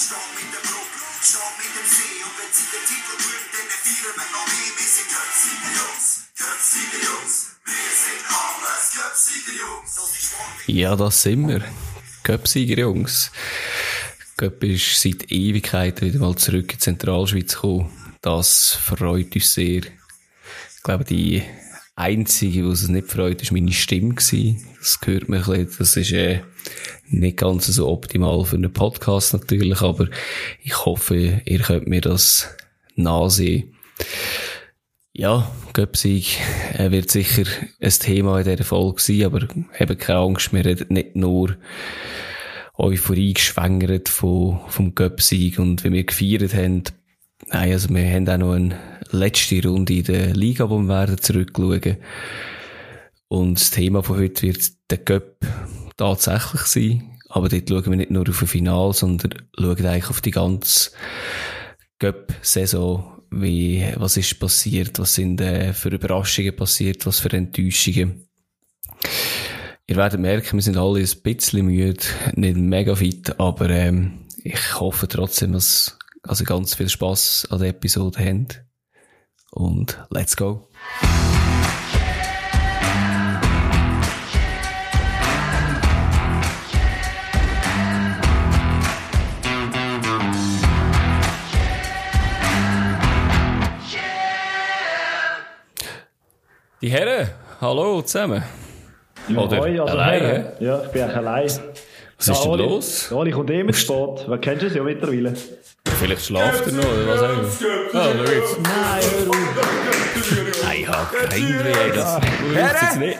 Stopp mit der Brücke, stopp mit dem See. Und wenn sie den Titel bringt, dann feiern wir noch mehr. Wir sind Göpsiger Jungs, Göpsiger Jungs. Wir sind alles Göpsiger Jungs. Ja, das sind wir. Göpsiger Jungs. Göpp ist seit Ewigkeiten wieder mal zurück in die Zentralschweiz gekommen. Das freut uns sehr. Ich glaube, die einzige, was es nicht freut, ist meine Stimme. Das hört man ein bisschen. Das ist äh, nicht ganz so optimal für einen Podcast natürlich, aber ich hoffe, ihr könnt mir das nachsehen. Ja, Göpsig äh, wird sicher ein Thema in dieser Folge sein, aber habt keine Angst, wir reden nicht nur Euphorie geschwängert von, vom Göpsig und wie wir gefeiert haben. Nein, also wir haben auch noch eine letzte Runde in der Liga, wo wir werden zurückschauen. Und das Thema von heute wird der Göpp tatsächlich sein. Aber dort schauen wir nicht nur auf ein Final, sondern schauen eigentlich auf die ganze Göpp-Saison. Was ist passiert? Was sind äh, für Überraschungen passiert? Was für Enttäuschungen? Ihr werdet merken, wir sind alle ein bisschen müde, nicht mega fit, aber ähm, ich hoffe trotzdem, dass also ganz viel Spaß an der Episode habt. Und let's go! Die Herren, hallo zusammen. Oder Hoi, also alleine? Herren. Ja, ich bin eigentlich allein. Was ist denn Oli, los? Oli kommt eh mit Sport. Wer kennst du es ja mittlerweile? Vielleicht schlaft er noch, oder was auch immer. Ah, schau jetzt. Nein, hör auf. Nein, ich habe keinen Weh, das braucht jetzt nicht.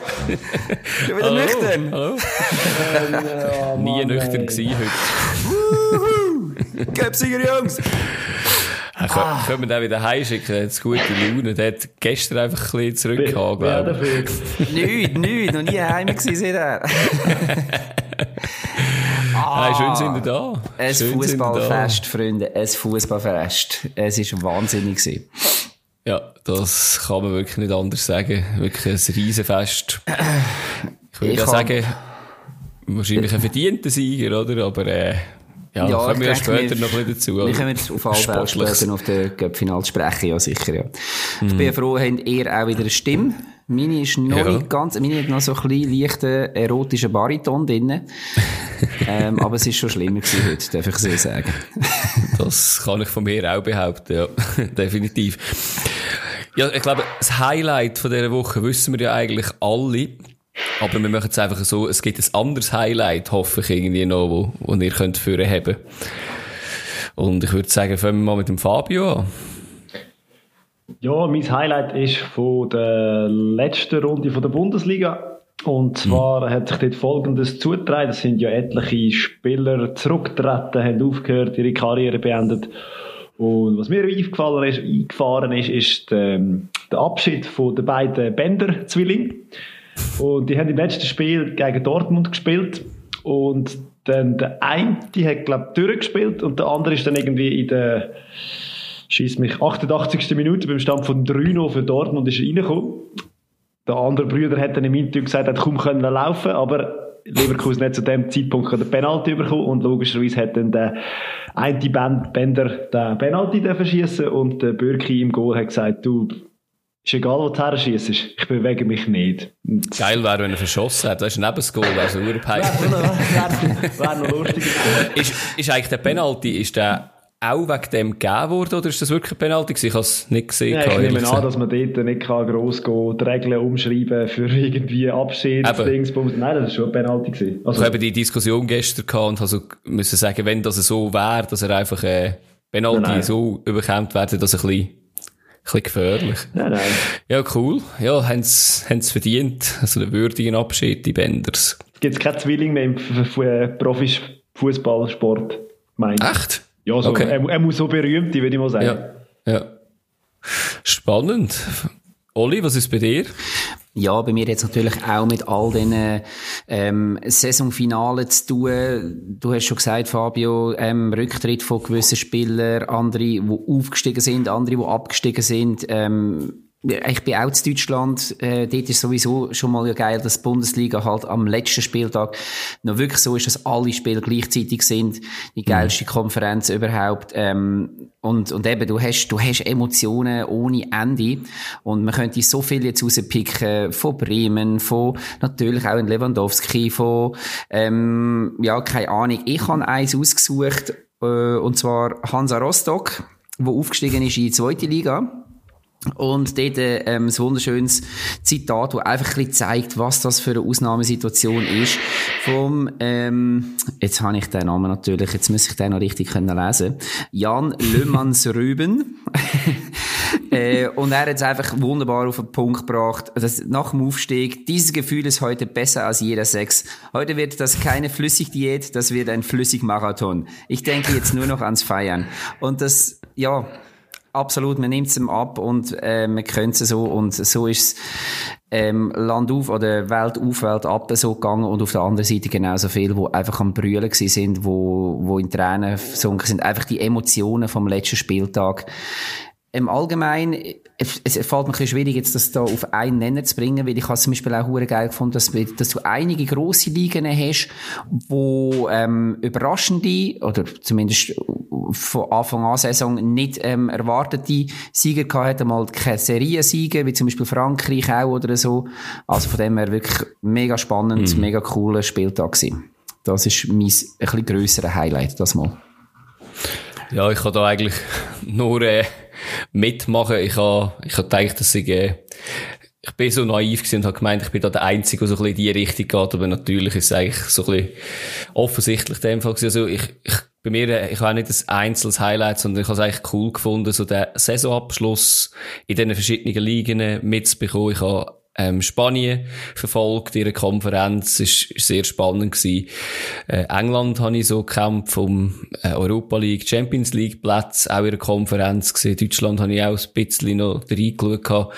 Schon wieder Hallo, nüchtern. Hallo. Oh, Nie Mann, nüchtern gewesen heute. Göpsiger Jungs! Ah. Können, wir den wieder heimschicken? Der hat gute Laune. Der hat gestern einfach ein bisschen zurückgehauen, glaube ich. Nicht, nicht, noch nie heim gewesen seither. Nein, schön sind wir da. Ein. Fußballfest, Freunde, ein Fußballfest. Es ist wahnsinnig gewesen. Ja, das kann man wirklich nicht anders sagen. Wirklich ein Riesenfest. Ich würde Ich sagen, wahrscheinlich ein verdienter Sieger, oder? Aber, äh, ja, Ja, kommen wir später wir- noch ein bisschen dazu. Wir oder? kommen auf alle Fälle später auf den Cup-Final sprechen, ja sicher, ja. Ich bin froh, habt ihr auch wieder eine Stimme. Meine ist noch Ja. nicht ganz, meine hat noch so ein bisschen leichten erotischen Bariton drin. ähm, aber es ist schon schlimmer gewesen heute, darf ich so sagen. Das kann ich von mir auch behaupten, ja. Definitiv. Ja, ich glaube, das Highlight von dieser Woche wissen wir ja eigentlich alle. Aber wir machen es einfach so, es gibt ein anderes Highlight, hoffe ich irgendwie noch, wo, wo ihr könnt führen haben. Und ich würde sagen, fangen wir mal mit dem Fabio an. Ja, mein Highlight ist von der letzten Runde von der Bundesliga. Und zwar hat sich dort Folgendes zugetragen. Es sind ja etliche Spieler zurückgetreten, haben aufgehört, ihre Karriere beendet. Und was mir eingefallen ist, eingefahren ist, ist der, der Abschied von den beiden Bender-Zwillingen. Und die haben im letzten Spiel gegen Dortmund gespielt. Und dann der eine, die hat, glaube ich, durchgespielt und der andere ist dann irgendwie in der schießt mich 88. Minute beim Stand von 3 für Dortmund ist er reingekommen. Der andere Brüder hat dann im Interview gesagt, er hat kaum können laufen, aber Leverkusen hat zu dem Zeitpunkt den Penalty bekommen und logischerweise hat dann der eine Band Bender den Penalty verschießen und der Bürki im Goal hat gesagt, du, ist egal, wo du herschießt, ich bewege mich nicht. Und Geil wäre, wenn er verschossen hat. Das ist neben das Goal, also Wäre urpeinlich. noch, lustiger. ist, ist eigentlich der Penalty, ist der auch wegen dem gegeben worden, oder ist das wirklich ein Penalty gewesen? Ich habe es nicht gesehen. Ja, ich nehme an, dass man dort nicht kann gross gehen, die Regeln umschreiben für irgendwie Abschied, Eben. Dingsbums. Nein, das war schon ein Penalty. Gewesen. Ich Also, habe die Diskussion gestern gehabt und also müssen sagen, wenn das so wäre, dass er einfach äh, Penalty Nein, nein. so überkommt, wäre das ein bisschen, ein bisschen gefährlich. nein, nein. Ja, cool. Ja, haben sie verdient. Also einen würdigen Abschied, die Benders. Es gibt keinen Zwilling mehr im äh, Profifußballsport. Echt? Ja, so, Okay. er, er muss so berühmt sein, würde ich mal sagen. Ja. Ja. Spannend. Olli, was ist bei dir? Ja, bei mir jetzt natürlich auch mit all den ähm, Saisonfinalen zu tun. Du hast schon gesagt, Fabio, ähm, Rücktritt von gewissen Spielern, andere, die aufgestiegen sind, andere, die abgestiegen sind. Ähm, ich bin auch zu Deutschland, äh, dort ist sowieso schon mal ja geil, dass die Bundesliga halt am letzten Spieltag noch wirklich so ist, dass alle Spiele gleichzeitig sind, die geilste Konferenz überhaupt, ähm, und, und eben, du hast, du hast Emotionen ohne Ende, und man könnte so viel jetzt rauspicken, von Bremen, von, natürlich auch in Lewandowski, von, ähm, ja, keine Ahnung, ich habe eins ausgesucht, äh, und zwar Hansa Rostock, wo aufgestiegen ist in die zweite Liga, und dort ähm, ein wunderschönes Zitat, das einfach ein bisschen zeigt, was das für eine Ausnahmesituation ist. Vom, ähm, jetzt habe ich den Namen natürlich, jetzt muss ich den noch richtig können lesen. Jan Löhmanns Rüben. äh, und er hat es einfach wunderbar auf den Punkt gebracht. dass nach dem Aufstieg, dieses Gefühl ist heute besser als jeder Sex. Heute wird das keine Flüssigdiät, das wird ein Flüssigmarathon. Ich denke jetzt nur noch ans Feiern. Und das, ja, Absolut, man nimmt es ihm ab und äh, man könnte so und so ist es ähm, Land auf oder Welt auf, Welt ab so gegangen und auf der anderen Seite genauso viel, wo einfach am Brüllen gewesen sind, wo, wo in Tränen versunken sind. Einfach die Emotionen vom letzten Spieltag. Im Allgemeinen, es, es fällt mir ein bisschen schwierig, jetzt das da auf einen Nenner zu bringen, weil ich habe zum Beispiel auch hure geil gefunden, dass, dass du einige grosse Ligen hast, wo ähm, überraschende oder zumindest von Anfang an Saison nicht ähm, erwartete Sieger gehabt hat, einmal keine Seriensiege, wie zum Beispiel Frankreich auch oder so. Also von dem her wirklich mega spannend, mhm. mega cooler Spieltag gewesen. Das ist mein ein bisschen grösseres Highlight, das mal. Ja, ich kann da eigentlich nur äh, mitmachen. Ich habe ich hab gedacht, dass ich, äh, ich bin so naiv gewesen und habe gemeint, ich bin da der Einzige, der so ein bisschen in die Richtung geht, aber natürlich ist es eigentlich so ein bisschen offensichtlich in dem Fall gewesen. Also ich, ich bei mir, äh, ich habe nicht ein einzelnes Highlight, sondern ich habe es eigentlich cool gefunden, so den Saisonabschluss in diesen verschiedenen Ligen mitzubekommen. Ich habe ähm, Spanien verfolgt, ihre Konferenz, ist, ist sehr spannend gewesen. Äh, England habe ich so gekämpft um äh, Europa League, Champions League Platz, auch ihre Konferenz gesehen. Deutschland habe ich auch ein bisschen noch reingeschaut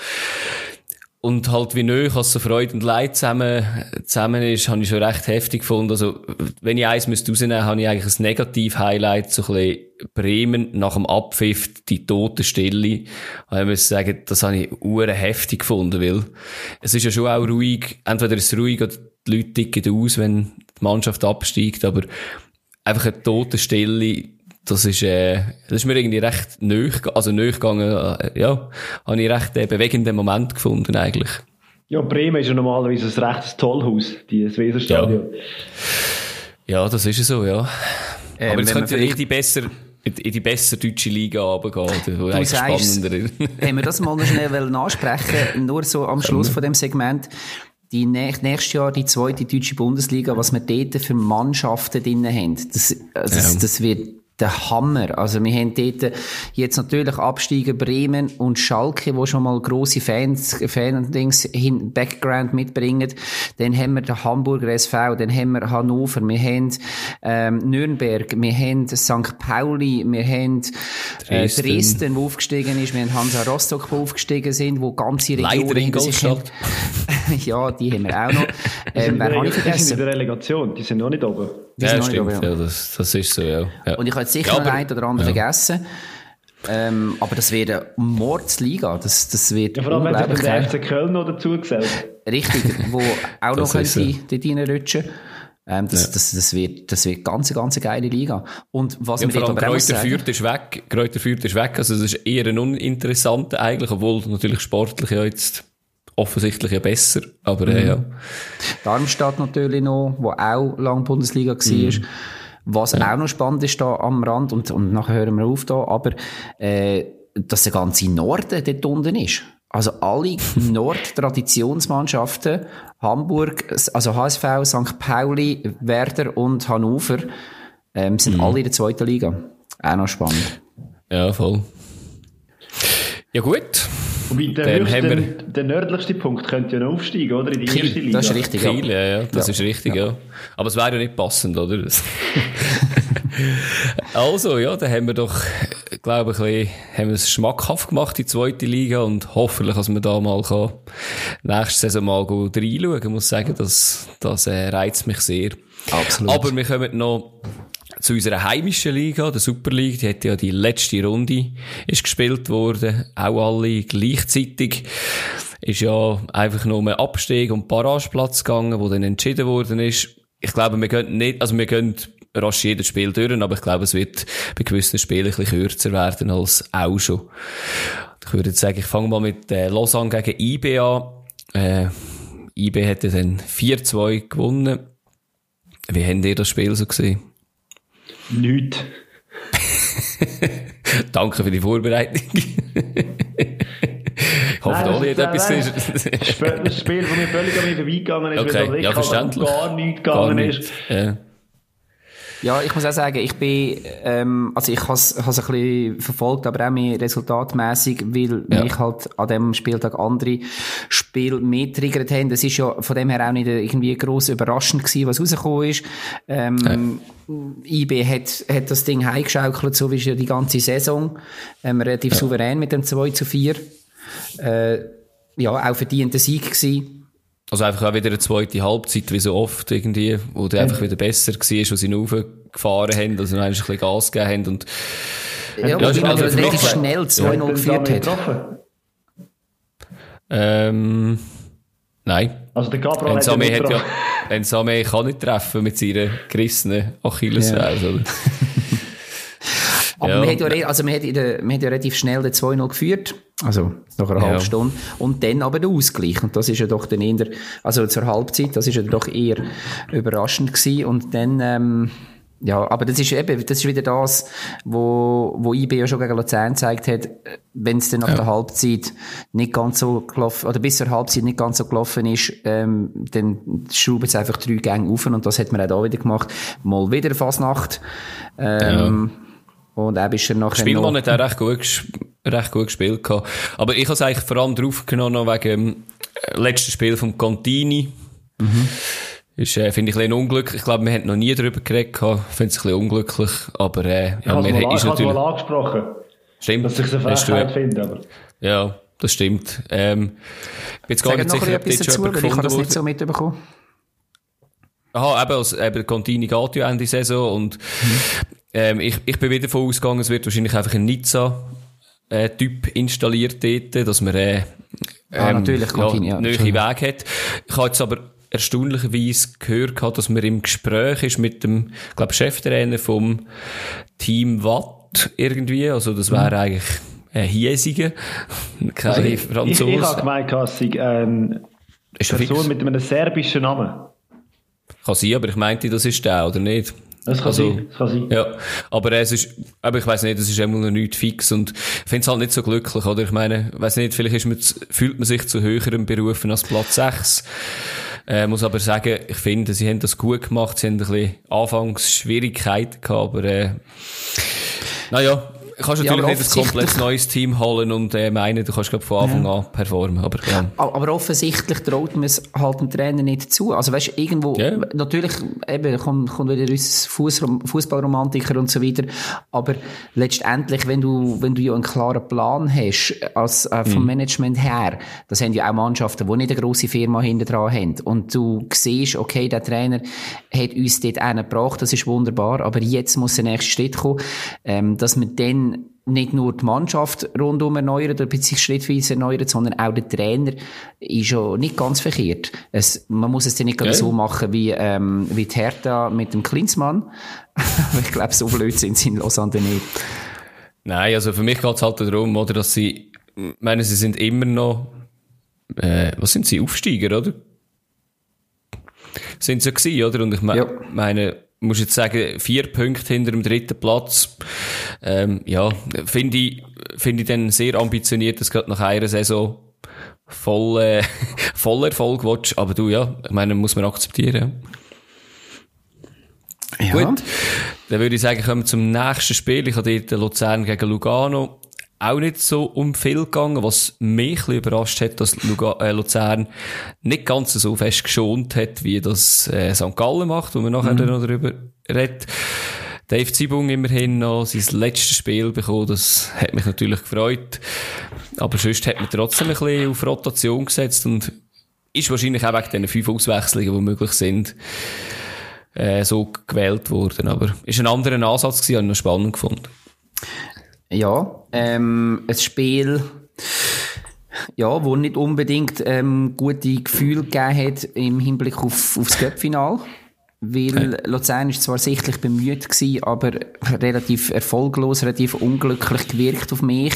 und halt wie neu, als so Freude und Leid zusammen, zusammen ist, habe ich schon recht heftig gefunden. Also, wenn ich eins müsste rausnehmen, habe ich eigentlich ein Negativ-Highlight, so ein bisschen Bremen nach dem Abpfiff, die tote Stille. Und ich muss sagen, das habe ich uren heftig gefunden, weil es ist ja schon auch ruhig, entweder ist es ruhig oder die Leute ticken aus, wenn die Mannschaft absteigt, aber einfach eine tote Stille, das ist, äh, das ist mir irgendwie recht neu, also neu gegangen, äh, ja, habe ich recht äh, bewegenden Moment gefunden eigentlich. Ja, Bremen ist ja normalerweise ein rechtes Tollhaus, das Weserstadion. Ja. ja, das ist so, ja. Ähm, Aber jetzt könnte ja die besser, in die bessere deutsche Liga runtergehen, wo eigentlich spannender Haben wir das mal noch schnell ansprechen nur so am Schluss von dem Segment die nächstes Jahr die zweite deutsche Bundesliga, was wir dort für Mannschaften drin haben. Das, also das, ja. das wird der Hammer. Also wir haben dort jetzt natürlich Absteiger Bremen und Schalke, wo schon mal grosse Fans, Fan-Dings, Background mitbringen. Dann haben wir den Hamburger SV, dann haben wir Hannover, wir haben ähm, Nürnberg, wir haben St. Pauli, wir haben äh, Dresden. Dresden, wo aufgestiegen ist, wir haben Hansa Rostock, wo aufgestiegen sind, wo ganze Regionen Leider in Goldstadt. ja, die haben wir auch noch. Ähm, wer habe ich vergessen? Die sind in der Relegation, die sind noch nicht oben. Die ja, stimmt, ja. ja. das, das ist so, ja. ja. Und ich habe sicher ja, noch einen oder anderen vergessen. Ähm, aber das wird eine Mordsliga. Das, das wird ja, vor allem, wenn sich der FC Köln noch dazu gesellt. Richtig, wo auch noch könnte so. dort reinrutschen. Ähm, das, ja. das, das, wird, das wird ganz, ganz geile Liga. Und was ja, wir dort aber Kräuter Fürth ist weg. Kräuter Fürth ist weg. Also, das ist eher ein uninteressanter eigentlich, obwohl natürlich sportlich ja jetzt offensichtlich ja besser, aber äh, mhm. ja. Darmstadt natürlich noch, wo auch lang Bundesliga war. Mhm. Was ja. auch noch spannend ist da am Rand, und, und nachher hören wir auf da, aber äh, dass der ganze Norden dort unten ist. Also alle Nord-Traditionsmannschaften, Hamburg, also HSV, St. Pauli, Werder und Hannover, ähm, sind mhm. alle in der zweiten Liga. Auch noch spannend. Ja, voll. Ja gut. Wobei der, höchste, der, der, nördlichste Punkt könnte ja noch aufsteigen, oder? In die Kiel, erste Liga. Das ist richtig, Kiel, ja. ja, das ja. ist richtig, ja. ja. Aber es wäre ja nicht passend, oder? also, ja, dann haben wir doch, glaube ich, ein haben wir es schmackhaft gemacht, die zweite Liga, und hoffentlich, dass wir da mal kann, nächste Saison mal gut reinschauen. Ich muss sagen, das, das äh, reizt mich sehr. Absolut. Aber wir kommen noch zu unserer heimischen Liga, der Super League, die hat ja die letzte Runde ist gespielt worden, auch alle gleichzeitig. Ist ja einfach nur um Abstieg und Barrageplatz gegangen, wo dann entschieden worden ist. Ich glaube, wir können nicht, also wir können rasch jedes Spiel durch, aber ich glaube, es wird bei gewissen Spielen ein bisschen kürzer werden als auch schon. Ich würde jetzt sagen, ich fange mal mit äh, Lausanne gegen IB an. Äh, IB hätte dann 4-2 gewonnen. Wie habt ihr das Spiel so gesehen? Nicht. Danke für die Vorbereitung. ich hoffe, Nein, Oli hat etwas. Das Spiel, das mir völlig an mir vorbeigegangen ist, Okay, weil ja, verständlich. gar nichts Gar gegangen nicht. ist. Ja. Ja, ich muss auch sagen, ich bin, ähm, also ich has, has ein bisschen verfolgt, aber auch mehr resultatmäßig, weil Ja. mich halt an dem Spieltag andere Spiele mehr triggert haben. Das ist ja von dem her auch nicht irgendwie gross überraschend gewesen, was rausgekommen ist. Ähm, IB hat, hat das Ding heimgeschaukelt, so wie es ja die ganze Saison. Ähm, relativ souverän mit dem 2 zu 4. Äh, ja, auch verdienter Sieg gewesen. Also einfach auch wieder eine zweite Halbzeit, wie so oft irgendwie, wo der einfach wieder besser war, wo sie raufgefahren haben, also noch ein bisschen Gas gegeben haben und Ja, Ja, die ja, haben relativ schnell 2-0 Haben geführt hat. getroffen? ähm, nein. Also der Gabriel hat hat ja, getroffen. Ensame kann nicht treffen mit seiner gerissenen Achillesferse, oder? Aber Ja. man hat ja, also man hat, der, man hat ja relativ schnell den 2-0 geführt. Also, nach einer Ja. halben Stunde. Und dann aber der Ausgleich. Und das ist ja doch dann eher, also zur Halbzeit, das ist ja doch eher überraschend gewesen. Und dann, ähm, ja, aber das ist eben, das ist wieder das, wo, wo IB ja schon gegen Luzern gezeigt hat, wenn es dann nach der Halbzeit nicht ganz so gelaufen, oder bis zur Halbzeit nicht ganz so gelaufen ist, ähm, dann schrauben sie einfach drei Gänge auf und das hat man auch da wieder gemacht. Mal wieder Fasnacht. Ähm, Und er ist er nachher Spielmann noch... hat auch recht gut, recht gut gespielt gehabt. Aber ich habe es eigentlich vor allem draufgenommen noch wegen dem äh, letzten Spiel vom Contini. Ist, äh, finde ich, ein bisschen unglücklich. Ich glaube, wir haben noch nie darüber geredet. Ich finde es ein bisschen unglücklich. Aber, äh, Ich habe wir- es mal, natürlich, mal angesprochen, stimmt. dass ich es eine Frechheit finde. Aber Ja, das stimmt. Ähm, ich bin jetzt gar nicht noch sicher, ob dazu, schon jemand ich habe das nicht so mitbekommen. Aha, eben, also, eben, Contini geht ja Ende Saison und, ähm, ich, ich bin wieder davon ausgegangen, es wird wahrscheinlich einfach ein Nizza, äh, Typ installiert dort, dass man, äh, Ah, natürlich, Contini, ja, ja, neue Entschuldigung. Weg hat. Ich habe jetzt aber erstaunlicherweise gehört, gehabt, dass man im Gespräch ist mit dem, glaub, Cheftrainer vom Team Watt irgendwie, also das wäre eigentlich ein Hiesiger, kein also ich, ich, Franzose. ich habe gemeint, es sei eine Ist Person fix. mit einem serbischen Namen. Kann sein, aber ich meinte, das ist der, oder nicht? Das kann Also, sein. Das kann sein. Ja, aber es ist, aber ich weiß nicht, es ist immer noch nicht fix und ich finde es halt nicht so glücklich, oder? Ich meine, weiß nicht, vielleicht ist man, zu- fühlt man sich zu höherem berufen als Platz 6. Äh, muss aber sagen, ich finde, sie haben das gut gemacht, sie haben ein bisschen Anfangs Schwierigkeiten gehabt, aber, äh, naja, kannst Ja, natürlich nicht ein komplett neues Team holen und äh, meinen, du kannst glaub, von Anfang an performen, aber ja. Aber offensichtlich traut man es halt dem Trainer nicht zu. Also weißt, irgendwo, Ja. natürlich, eben, kommt, kommt wieder uns Fußrom- Fußballromantiker und so weiter. Aber letztendlich, wenn du, wenn du ja einen klaren Plan hast, als, äh, vom Management her, das haben ja auch Mannschaften, die nicht eine grosse Firma hinter dran haben. Und du siehst, okay, der Trainer hat uns dort einen gebracht, das ist wunderbar, aber jetzt muss der nächste Schritt kommen, ähm, dass man dann nicht nur die Mannschaft rundum erneuert oder beziehungsweise schrittweise erneuert, sondern auch der Trainer ist ja nicht ganz verkehrt. Es, man muss es dann nicht Ja. so machen wie, ähm, wie die Hertha mit dem Klinsmann. Ich glaube, so blöd sind sie in Lausanne nicht. Nein, also für mich geht es halt darum, oder, dass sie, ich meine, sie sind immer noch, äh, was sind sie, Aufsteiger, oder? Sind sie ja gewesen, oder? Und ich me Ja. meine, muss jetzt sagen, vier Punkte hinter dem dritten Platz, ähm, ja, finde ich, finde ich dann sehr ambitioniert, dass gerade nach einer Saison voll, äh, voll Erfolg willst. Aber du, ja, ich meine, muss man akzeptieren. ja. Gut, dann würde ich sagen, kommen wir zum nächsten Spiel. Ich habe dort Luzern gegen Lugano auch nicht so um viel gegangen, was mich ein bisschen überrascht hat, dass Luga äh, Luzern nicht ganz so fest geschont hat, wie das äh, St. Gallen macht, wo wir nachher dann noch darüber reden. Dave Zibung immerhin noch sein letztes Spiel bekommen, das hat mich natürlich gefreut. Aber sonst hat man trotzdem ein bisschen auf Rotation gesetzt und ist wahrscheinlich auch wegen diesen fünf Auswechslungen, die möglich sind, äh, so gewählt worden. Aber ist ein anderer Ansatz gewesen, habe ich noch spannend gefunden. Ja, ähm, ein Spiel, ja, wo nicht unbedingt ähm, gute Gefühle gegeben hat im Hinblick auf, aufs Cup-Final. Weil Luzern ist zwar sichtlich bemüht gewesen, aber relativ erfolglos, relativ unglücklich gewirkt auf mich.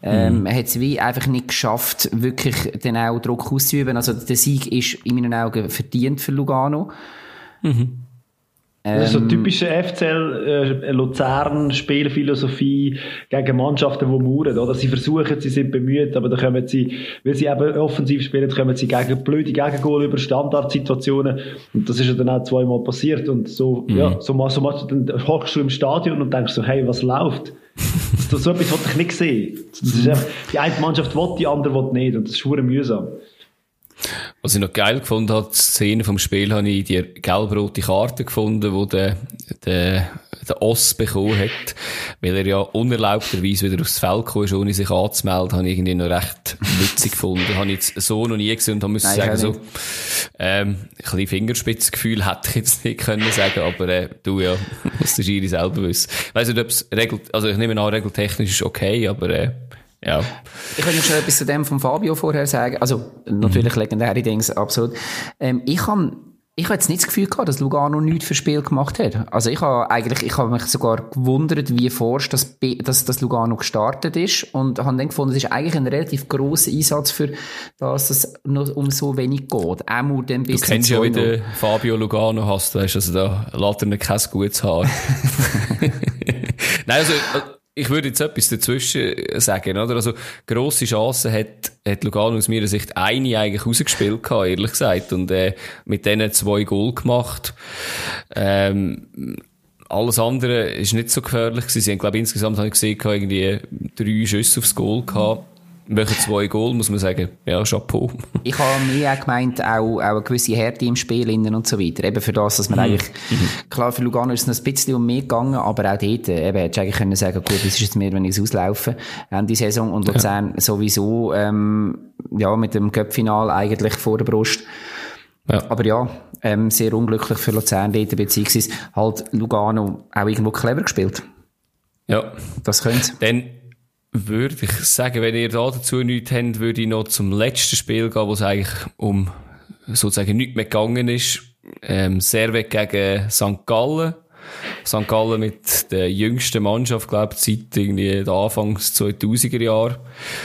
Ähm, Er hat es wie einfach nicht geschafft, wirklich den auch Druck auszuüben. Also der Sieg ist in meinen Augen verdient für Lugano. Das ist so typische FCL äh, Luzern Spielphilosophie gegen Mannschaften, die mauern, oder? Sie versuchen, sie sind bemüht, aber dann kommen sie, weil sie eben offensiv spielen, kommen sie gegen blöde Gegengol über Standardsituationen und das ist ja dann auch zweimal passiert und so, ja, so, mal- so machst du dann hockst du im Stadion und denkst so, hey, was läuft? Das, so etwas wollte ich nicht sehen. Das ist einfach, die eine Mannschaft will, die andere will nicht und das ist schwer mühsam. Was ich noch geil gefunden habe, die Szene vom Spiel, habe ich die gelb-rote Karte gefunden, wo der, der, der Oss bekommen hat, weil er ja unerlaubterweise wieder aufs Feld gekommen ist, ohne sich anzumelden, habe ich irgendwie noch recht witzig gefunden. Habe ich jetzt so noch nie gesehen und habe müssen sagen, so, ähm, ein bisschen Fingerspitzengefühl hätte ich jetzt nicht können sagen, aber, äh, du ja, muss der Schiri selber wissen. Ich weiss nicht, ob es regelt, also ich nehme an, regeltechnisch ist okay, aber, äh, ja. Ich noch schon etwas zu dem von Fabio vorher sagen. Also, natürlich legendäre Dinge, absolut. Ähm, ich habe ich habe jetzt nicht das Gefühl gehabt, dass Lugano nichts für Spiel gemacht hat. Also ich habe eigentlich, ich habe mich sogar gewundert, wie forsch das, dass das Lugano gestartet ist und habe dann gefunden, es ist eigentlich ein relativ grosser Einsatz für das, dass es nur um so wenig geht. Auch nur dann bis Du kennst ja, wie 2-0. der Fabio Lugano hast, weißt also da lässt er nicht kein gutes Haar. Nein, also, ich würde jetzt etwas dazwischen sagen, oder? Also, grosse Chancen hat, hat Lugano aus meiner Sicht eine eigentlich rausgespielt gehabt, ehrlich gesagt, und, äh, mit denen zwei Goal gemacht. Ähm, alles andere ist nicht so gefährlich gewesen. Sie haben, glaube ich, insgesamt habe ich gesehen, irgendwie drei Schüsse aufs Goal gehabt. Welche zwei Goal, muss man sagen. Ja, Chapeau. Ich habe mir auch gemeint, auch, auch eine gewisse Härte im Spiel innen und so weiter. Eben für das, dass man eigentlich, klar, für Lugano ist es noch ein bisschen um mehr gegangen, aber auch dort, äh, eben, hättest du eigentlich können sagen, gut, das ist jetzt mehr, wenn ich es auslaufe, Ende Saison, und Luzern sowieso, ähm, ja, mit dem Cup-Final eigentlich vor der Brust. Ja. Aber ja, ähm, sehr unglücklich für Luzern dort, beziehungsweise halt Lugano auch irgendwo clever gespielt. Ja. Das könnte Dann würde ich sagen, wenn ihr da dazu nichts habt, würde ich noch zum letzten Spiel gehen, wo es eigentlich um sozusagen nichts mehr gegangen ist. Ähm, Servet gegen St. Gallen. St. Gallen mit der jüngsten Mannschaft, glaube ich, seit irgendwie der Anfangs 2000er Jahre.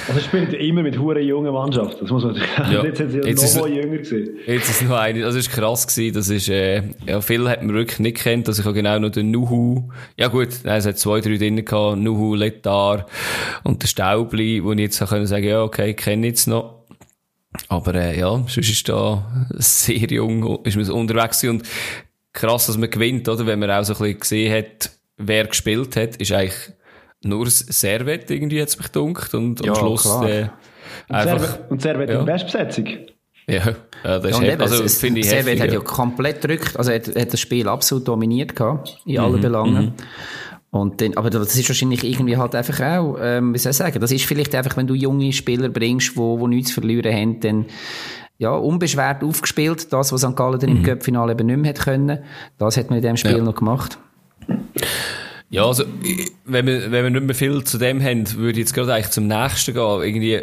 Also es spielt immer mit hure jungen Mannschaften. Das muss man Ja. Jetzt sind sie ist noch es- jünger gesehen. Jetzt ist noch eine, also es ist krass gewesen, das ist, äh, ja, viel hat man wirklich nicht kennt, also ich habe genau noch den Nuhu, ja gut, nein, es hat zwei, drei drin gehabt, Nuhu, Letar und der Staubli, wo ich jetzt können sagen, ja, okay, kenne ich jetzt noch. Aber, äh, ja, sonst ist da sehr jung, ist man unterwegs gewesen und krass, dass man gewinnt, oder? Wenn man auch so ein bisschen gesehen hat, wer gespielt hat, ist eigentlich nur das Servet irgendwie, hat's mich gedunkt und Ja, am Schluss, klar. äh, einfach, Servet- Und Servet ja. in Bestbesetzung. ja, ja, das Ja, ist und eben, also, es- finde ich Servet heftig, hat ja ja. komplett gedrückt, also hat, hat das Spiel absolut dominiert gehabt, in Mhm, allen Belangen. Und dann, aber das ist wahrscheinlich irgendwie halt einfach auch, ähm, wie soll ich sagen, das ist vielleicht einfach, wenn du junge Spieler bringst, wo, wo nichts zu verlieren haben, dann, ja, unbeschwert aufgespielt, das, was St. Gallen dann Mhm. im Cup-Finale eben nicht mehr hat können, das hat man in dem Spiel Ja. noch gemacht. Ja, also, wenn wir, wenn wir nicht mehr viel zu dem haben, würde ich jetzt gerade eigentlich zum nächsten gehen. Irgendwie,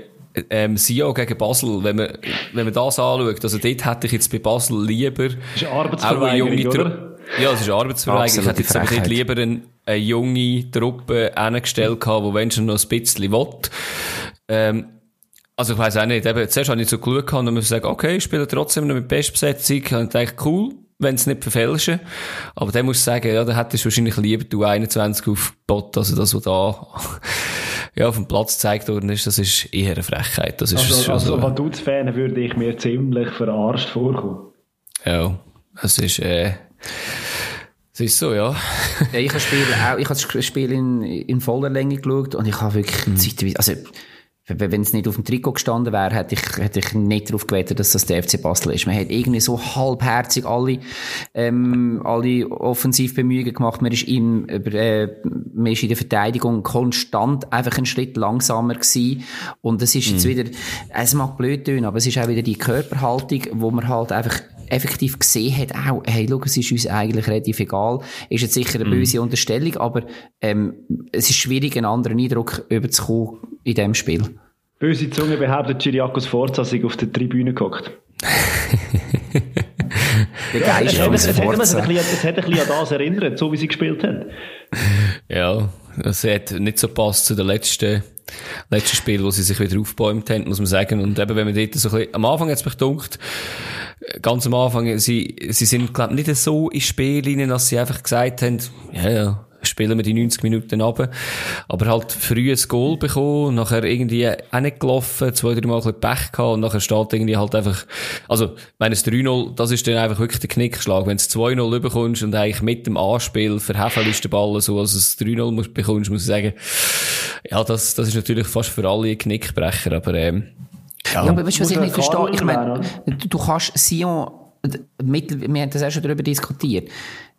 ähm, Sion gegen Basel, wenn man, wenn man das anschaut, also dort hätte ich jetzt bei Basel lieber Das ist auch eine Arbeitsverweigerung, junge oder? Truppe. Ja, es ist Arbeitsverweigerung. Ich hätte jetzt aber Frechheit. lieber eine, eine junge Truppe hingestellt die wenn schon noch ein bisschen will. Ähm, also ich weiss auch nicht, eben, zuerst habe ich so geschaut gehabt und muss sagen, okay, ich spiele trotzdem noch mit Bestbesetzung. Und ich dachte, cool, wenn es nicht verfälschen. Aber dann musst du sagen, ja, dann hättest du wahrscheinlich lieber du 21 aufgebaut, also das, was da ja, auf dem Platz gezeigt worden ist, das ist eher eine Frechheit. Das ist Also, also so. Vaduz-Fan würde ich mir ziemlich verarscht vorkommen. Ja, es ist, äh, es ist so, ja. Ja, ich habe das Spiel auch, ich habe das Spiel in, in voller Länge geschaut und ich habe wirklich Mhm. zeitweise, also, wenn es nicht auf dem Trikot gestanden wäre, hätte ich, hätte ich nicht darauf gewettet, dass das der FC Basel ist. Man hat irgendwie so halbherzig alle, ähm, alle Offensivbemühungen gemacht. Man ist, im, äh, man ist in der Verteidigung konstant einfach einen Schritt langsamer gewesen. Und es ist jetzt wieder, es mag blöd tun, aber es ist auch wieder die Körperhaltung, wo man halt einfach effektiv gesehen hat, auch, hey, schau, es ist uns eigentlich relativ egal. Ist jetzt sicher eine Mhm. böse Unterstellung, aber ähm, es ist schwierig, einen anderen Eindruck überzukommen in diesem Spiel. Böse Zunge behauptet, Chiriakos Forza sei auf der Tribüne gehockt. Der Geist Es von hat, es, hat, es, hat, es hat ein bisschen an das erinnert, so wie sie gespielt haben. Ja, es hat nicht so passt zu den letzten, letzten Spiel, wo sie sich wieder aufgebäumt haben, muss man sagen. Und eben, wenn man dort so ein bisschen, am Anfang hat es mich gedacht, ganz am Anfang, sie, sie sind, glaube ich, nicht so ins Spiel rein, dass sie einfach gesagt haben, ja, ja, spielen wir die 90 Minuten ab. Aber halt früh ein Goal bekommen, nachher irgendwie auch nicht gelaufen, zwei, drei Mal ein bisschen Pech gehabt und nachher steht irgendwie halt einfach, also, ich meine, das 3-0, das ist dann einfach wirklich der Knickschlag. Wenn du das 2-0 bekommst und eigentlich mit dem Anspiel verhefelst den Ball so, als du das 3-0 musst- bekommst, muss ich sagen, ja, das, das ist natürlich fast für alle ein Knickbrecher, aber, ähm, Ja, aber weißt du, was Muss ich nicht verstehe? Ich meine, du, kannst Sion, mittel, wir haben das auch schon darüber diskutiert.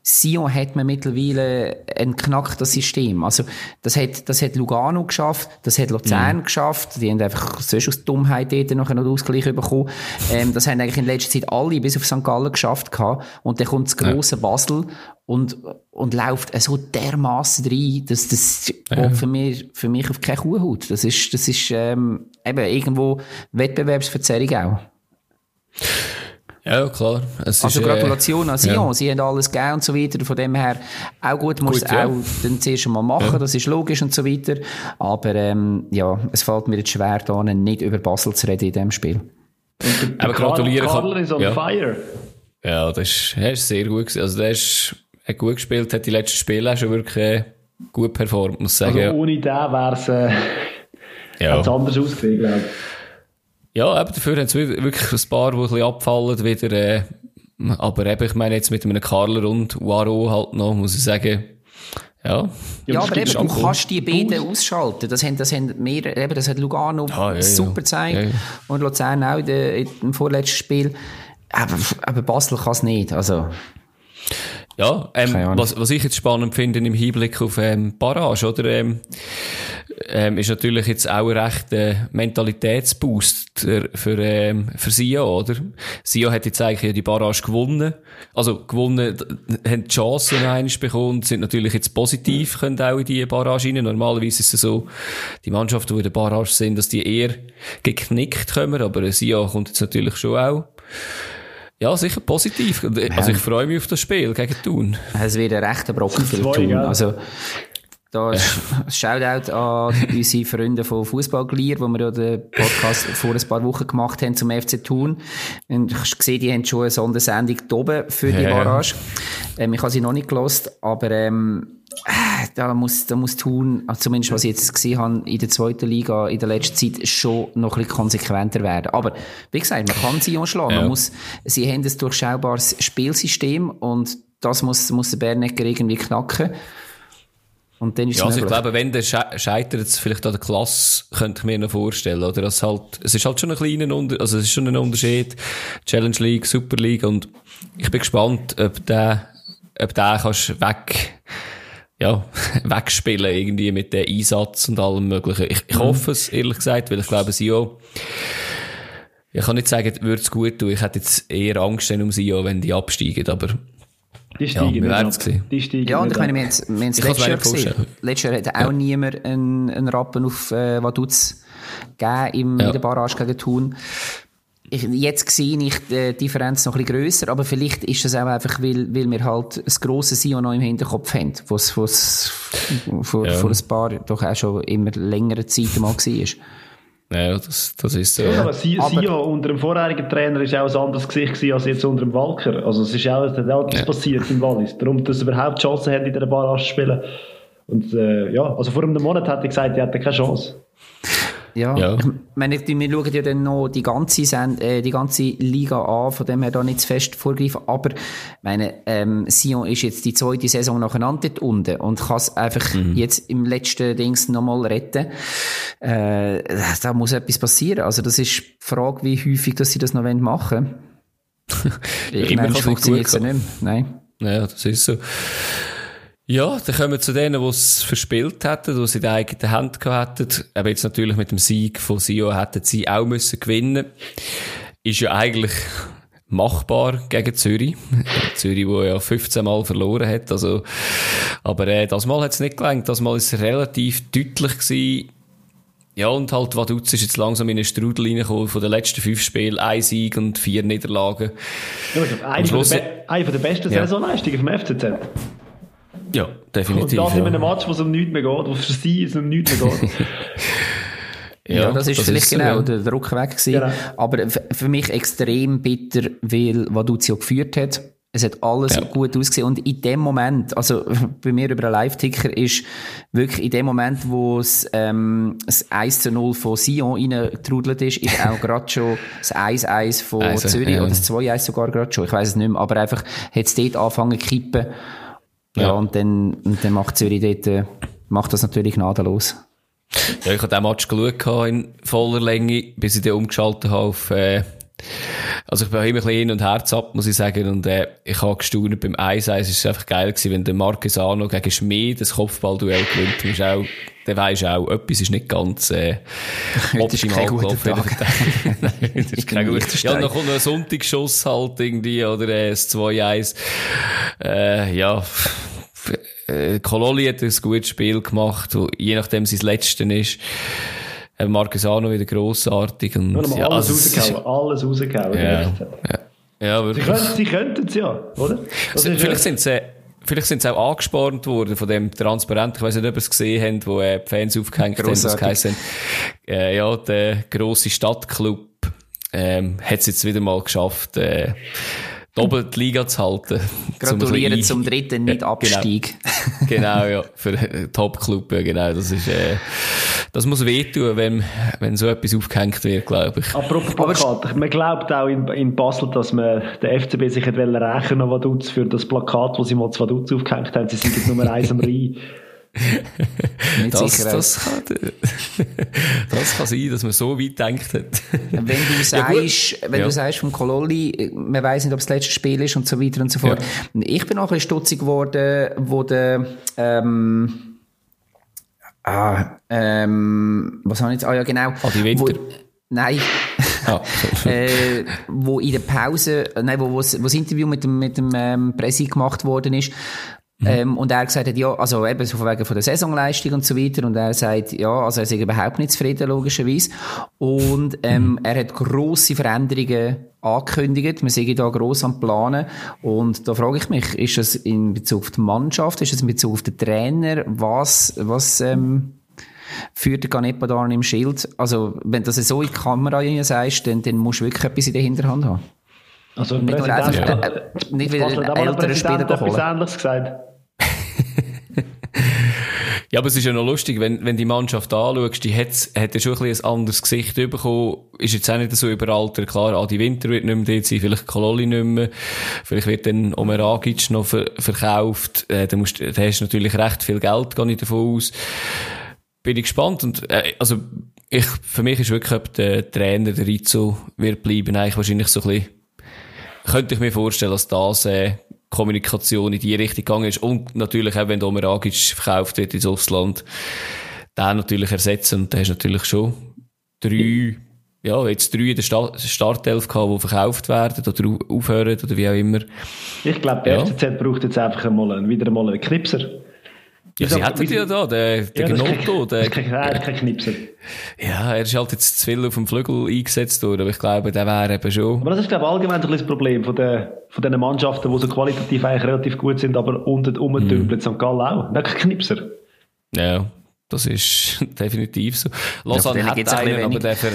Sion hat man mittlerweile ein knacktes System. Also, das hat, das hat Lugano geschafft, das hat Luzern Mhm. geschafft, die haben einfach sonst aus Dummheit dort noch einen Ausgleich bekommen. Ähm, das haben eigentlich in letzter Zeit alle bis auf St. Gallen geschafft gehabt. Und dann kommt das grosse Basel und, und läuft so dermaßen rein, dass das geht für mich, für mich auf keine Kuhhaut. Das ist, das ist, ähm, eben irgendwo Wettbewerbsverzerrung auch. Ja, klar. Es Also ist, äh, Gratulation an Sion, ja. sie haben alles gegeben und so weiter. Von dem her, auch gut, musst Gut, du ja. auch dann zuerst einmal machen, Ja. das ist logisch und so weiter. Aber ähm, ja, es fällt mir jetzt schwer, da nicht über Basel zu reden in diesem Spiel. Aber gratulieren kann- Karl ist on ja. fire. Ja, das ist, er ist sehr gut. Also, der ist, hat gut gespielt, hat die letzten Spiele auch schon wirklich äh, gut performt, muss ich Also sagen. ohne den wäre es äh, ja. anders ausgesehen, glaube ich. Ja, aber dafür haben es wieder- wirklich ein paar, die ein bisschen abfallen, wieder, äh, aber eben, ich meine jetzt mit einem Karler und Waro halt noch, muss ich sagen, ja. Ja, aber eben, du kannst die beiden ausschalten. Das haben, das haben mehr, eben, das hat Lugano Ah, ja, super gezeigt. Ja, ja. Und Luzern auch in der, im vorletzten Spiel. Aber, aber Basel kann es nicht. Also, Ja, ähm, was, was ich jetzt spannend finde im Hinblick auf ähm, Barrage, oder? Ähm, ähm, ist natürlich jetzt auch ein recht äh, Mentalitätsboost für, für, ähm, für Sio, oder? Sio hat jetzt eigentlich ja die Barrage gewonnen. Also gewonnen, haben die Chancen einmal bekommen sind natürlich jetzt positiv, können auch in die Barrage rein. Normalerweise ist es so, die Mannschaften, die in der Barrage sind, dass die eher geknickt kommen, aber Sio kommt jetzt natürlich schon auch. Ja, sicher positiv. Äh, Also ich freue mich auf das Spiel gegen Thun. es wird ein rechter Brocken für Thun. Also, da ist Shoutout an unsere Freunde von Fußballglier, wo wir ja den Podcast vor ein paar Wochen gemacht haben zum FC Thun. Und ich habe gesehen, die haben schon eine Sondersendung oben für die. Barrage. Ähm, ich habe sie noch nicht gelost, aber ähm, äh, da muss, da muss Thun, also zumindest was ich jetzt gesehen habe, in der zweiten Liga in der letzten Zeit schon noch ein bisschen konsequenter werden. Aber wie gesagt, man kann sie schlagen. Ja. Man muss, sie haben ein durchschaubares Spielsystem und das muss, muss der Bernecker irgendwie knacken. Und dann ist Ja, also ich glaube, wenn der sche scheitert, vielleicht an der Klasse, könnte ich mir noch vorstellen, oder? Das halt, es ist halt schon ein kleiner Unter also es ist schon ein Unterschied. Challenge League, Super League und ich bin gespannt, ob der, ob der kannst weg, ja, wegspielen irgendwie mit dem Einsatz und allem möglichen. Ich, ich hoffe es, ehrlich gesagt, weil ich glaube, Sio, ich kann nicht sagen, würde es gut tun. Ich hätte jetzt eher Angst um Sio, wenn die absteigen, aber Die Ja, steigen wir ab. sehen. Die steigen Ja, und ich meine, wir haben es wir letztes Jahr nicht gesehen. Letztes Jahr hat auch niemand einen, einen Rappen auf äh, Vaduz gegeben im, Ja. in der Barrage gegen Thun. Ich, jetzt sehe ich die Differenz noch ein bisschen grösser, aber vielleicht ist das auch einfach, weil, weil wir halt das grosse Sion noch im Hinterkopf haben, was, was vor, Ja. vor ein paar, doch auch schon immer längere Zeit mal war. Ja, das, das ist so. Ja, aber Si- Aber- Sio unter dem vorherigen Trainer ist auch ein anderes Gesicht gewesen als jetzt unter dem Walker. Also es ist auch, es hat auch etwas Ja. passiert im Wallis. Darum, dass sie überhaupt Chancen haben, in dieser Barrage zu spielen. Und äh, ja, also vor einem Monat hat er gesagt, er hätte keine Chance. Ja, Ja. ich meine, wir schauen ja dann noch die ganze, Send äh, die ganze Liga an, von dem her da nicht zu fest vorgreifen, aber ich meine, ähm, Sion ist jetzt die zweite Saison nacheinander dort unten und kann es einfach jetzt im letzten Dings nochmal retten. Äh, da muss etwas passieren. Also das ist die Frage, wie häufig dass sie das noch machen wollen. immer Irgendwann kann's nicht funktioniert es ja nicht mehr. Nein. Ja, das ist so. Ja, dann kommen wir zu denen, die es verspielt hätten, die sie in der eigenen Hand gehabt hätten. Aber jetzt natürlich mit dem Sieg von Sio hätten sie auch müssen gewinnen. Ist ja eigentlich machbar gegen Zürich. Zürich, wo ja 15 Mal verloren hat. Also, aber äh, das Mal hat es nicht gelangt. Das Mal ist es relativ deutlich gewesen. Ja, und halt Vaduz ist jetzt langsam in einen Strudel reingekommen von den letzten fünf Spielen. Ein Sieg und vier Niederlagen. Ja, ich glaube, eine, von der, eine von der besten Ja. Saisonleistungen vom FCZ. Ja, definitiv. Und das in ja. einem Match, wo es um nichts mehr geht, wo für sie es um nichts mehr geht. Ja, das ist vielleicht so, genau ja. der Druck weg gewesen. Genau. Aber für mich extrem bitter, weil Vaduzio geführt hat. Es hat alles Ja. gut ausgesehen. Und in dem Moment, also bei mir über einen Live-Ticker ist wirklich in dem Moment, wo es, ähm, das 1 zu 0 von Sion reingetrudelt ist, ist auch gerade schon das 1-1 von Also, Zürich ja. oder das 2-1 sogar gerade schon. Ich weiß es nicht mehr. Aber einfach hat es dort angefangen zu kippen. Ja, Ja. und dann, und dann macht Zürich dort, äh, macht das natürlich gnadenlos. Ja, ich habe den Match geschaut in voller Länge, bis ich den umgeschaltet habe auf, äh, also ich bin immer ein bisschen hin und her ab, muss ich sagen, und, äh, ich habe gestaunt beim 1-1, es ist einfach geil gewesen, wenn der Marquesano gegen Schmid das Kopfballduell gewinnt, dann ist auch, dann weisst du auch, etwas ist nicht ganz, äh, guter gelaufen. Nein, das ist kein guter Ja, Liechtenstein. dann kommt noch ein Sonntagsschuss halt irgendwie, oder äh, das 2-1, äh, ja, äh, Kololi hat ein gutes Spiel gemacht, wo, je nachdem sein letztes ist. Äh, Marquesano wieder grossartig. Und, mal ja, alles also, rausgehauen, alles rausgehauen. Ja, ja, ja, Sie wirklich. können sie könnten es ja, oder? Das Vielleicht äh, sind sie, vielleicht sind sie auch angespornt worden von dem Transparent. Ich weiß nicht, ob ihr es gesehen habt, wo äh, die Fans aufgehängt haben, das Grossartig. geheißen, äh, ja, der grosse Stadtclub, ähm, hat es jetzt wieder mal geschafft, äh, doppelt die Liga zu halten. Gratulieren Um bisschen zum dritten Nicht-Abstieg. genau, ja, für Top-Club, ja, genau. Das ist, äh, das muss wehtun, wenn, wenn so etwas aufgehängt wird, glaube ich. Apropos Plakat, man glaubt auch in, in Basel, dass man der FCB sich hat rächen an Vaduz für das Plakat, das sie mal zu Vaduz aufgehängt haben. Sie sind jetzt Nummer eins am Rhein. Das, das, kann, das kann sein, dass man so weit denkt hat. Wenn du Ja, sagst, wenn Ja. du sagst vom Kololi, man weiß nicht, ob es das letzte Spiel ist und so weiter und so fort. Ich bin auch ein bisschen stutzig geworden, wo der, ähm, ah, ähm, was habe ich jetzt? Ah ja, genau. Adi Winter. Wo, nein. Ah. äh, wo in der Pause, äh, nein, wo, wo, das- wo das Interview mit dem, mit dem ähm, Pressi gemacht worden ist, ähm, und er gesagt hat, ja, also eben so von wegen von der Saisonleistung und so weiter, und er sagt, ja, also er ist überhaupt nicht zufrieden, logischerweise. Und ähm, er hat grosse Veränderungen angekündigt, wir sind da gross am Planen, und da frage ich mich, ist das in Bezug auf die Mannschaft, ist das in Bezug auf den Trainer, was, was, ähm, führt der Ganepa da im Schild. Also, wenn du das so in die Kamera sagst, dann, dann musst du wirklich etwas in der Hinterhand haben. Also Nicht nur einfach, äh, äh, nicht wieder einen älteren Spieler holen. Ähnliches gesagt. Ja, aber es ist ja noch lustig, wenn, wenn die Mannschaft anschaust, die hat, hat ja schon ein, bisschen ein anderes Gesicht bekommen. Ist jetzt auch nicht so überaltert. Klar, Adi Winter wird nicht mehr dort sein, vielleicht Kololi nicht mehr. Vielleicht wird dann Omeragic noch ver verkauft. Äh, da, musst, da hast du natürlich recht viel Geld, gehe ich davon aus. Bin ich gespannt. Und, äh, also, ich, für mich ist wirklich, ob der Trainer, der Rizzo, wird bleiben, eigentlich wahrscheinlich so ein bisschen, könnte ich mir vorstellen, dass das, äh, Kommunikation in die Richtung gegangen ist. Und natürlich auch, wenn Omer Agic verkauft wird ins Ausland, den natürlich ersetzen. Und da hast du natürlich schon drei, ja, jetzt drei in der Sta Startelf gehabt, die verkauft werden oder au- aufhören oder wie auch immer. Ich glaube, der Ja. FCZ braucht jetzt einfach einmal einen, wieder einmal einen Knipser. Ja, sie hätten ja da, der, der das ist Gnotto, kein- das ist der, kein, Knipser. ja, er ist halt jetzt zu viel auf dem Flügel eingesetzt worden, aber ich glaube, der wäre eben schon, Aber das ist, glaube ich, allgemein ein das Problem von, den, von den Mannschaften, die so qualitativ eigentlich relativ gut sind, aber unten rumtümpeln. St. Gallen auch. Kein Knipser. ja, das ist definitiv so. Lausanne hat ein einen, bisschen aber der, ver,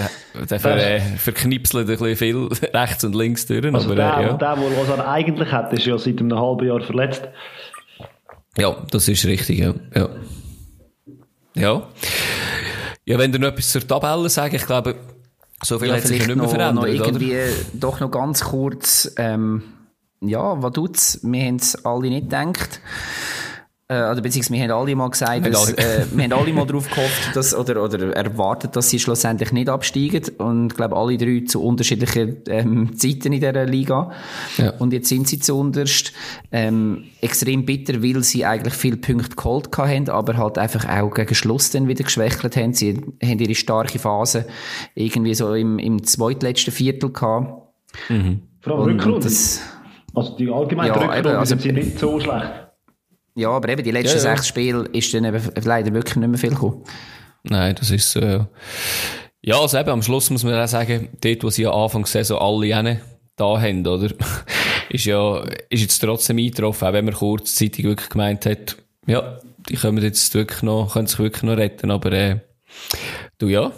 der ver, äh, verknipselt ein bisschen viel rechts und links durch, Also aber, der, äh, ja. der, der Lausanne eigentlich hat, ist ja seit einem halben Jahr verletzt. Ja, das ist richtig, ja. Ja. Ja, ja wenn du noch etwas zur Tabelle sagst, ich glaube, so viel Ja, hat sich ja nicht mehr noch, noch verändert, oder? irgendwie, doch noch ganz kurz, ähm, ja, was tut's? Wir haben es alle nicht gedacht. Äh, oder beziehungsweise wir haben alle mal gesagt, Wir dass, äh, wir haben alle mal darauf gehofft, dass, oder, oder erwartet, dass sie schlussendlich nicht absteigen. Und ich glaube, alle drei zu unterschiedlichen ähm, Zeiten in dieser Liga. Ja. Und jetzt sind sie zu unterst. Ähm, extrem bitter, weil sie eigentlich viele Punkte geholt haben, aber halt einfach auch gegen Schluss dann wieder geschwächelt haben. Sie haben ihre starke Phase irgendwie so im, im zweitletzten Viertel gehabt. Vor allem Und- Rückrunde. also die allgemeine Ja, Rückrunde eben, also- sind nicht so schlecht. Ja, aber eben die letzten Ja, ja. sechs Spiele ist dann eben leider wirklich nicht mehr viel gekommen. Nein, das ist so, ja. Ja, also eben, am Schluss muss man auch sagen, dort, wo sie ja Anfang der Saison alle hin da haben, oder? ist ja, ist jetzt trotzdem eingetroffen, auch wenn man kurzzeitig wirklich gemeint hat, ja, die können jetzt wirklich noch, können sich wirklich noch retten, aber, äh, du ja.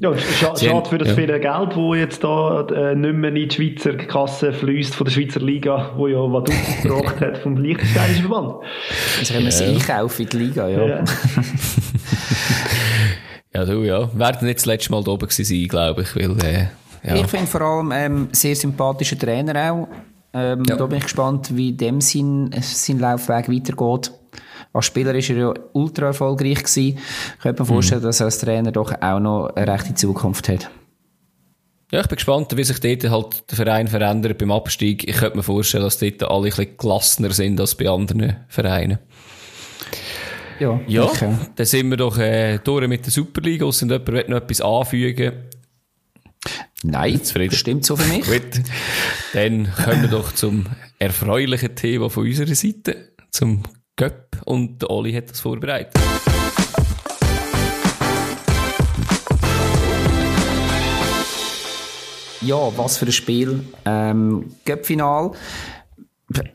Ja, schade haben- für das ja. viele Geld, das jetzt da äh, nicht mehr in die Schweizer Kasse fließt von der Schweizer Liga, wo ja Vaduz gebracht hat vom Liechtensteinischen Verband. Also können wir sie einkaufen in die Liga, ja. Ja. Ja, du, ja. Werden nicht das letzte Mal da oben gewesen sein, glaube ich, weil, äh, ja. Ich finde vor allem ähm, sehr sympathischer Trainer auch. Ähm, Ja. Da bin ich gespannt, wie dem sein, sein Laufweg weitergeht. Als Spieler ist er ja ultra erfolgreich gewesen. Ich könnte mir vorstellen, dass er als Trainer doch auch noch eine rechte Zukunft hat. Ja, ich bin gespannt, wie sich dort halt der Verein verändert beim Abstieg. Ich könnte mir vorstellen, dass dort alle ein bisschen gelassener sind als bei anderen Vereinen. Ja, Ja, äh, dann sind wir doch äh, durch mit der Superliga. Ausser jemand will noch etwas anfügen. Nein, Zufrieden. stimmt so für mich. Gut, dann kommen wir doch zum erfreulichen Thema von unserer Seite, zum Göpp. Und Oli hat das vorbereitet. Ja, was für ein Spiel. Ähm, Göpp-Final.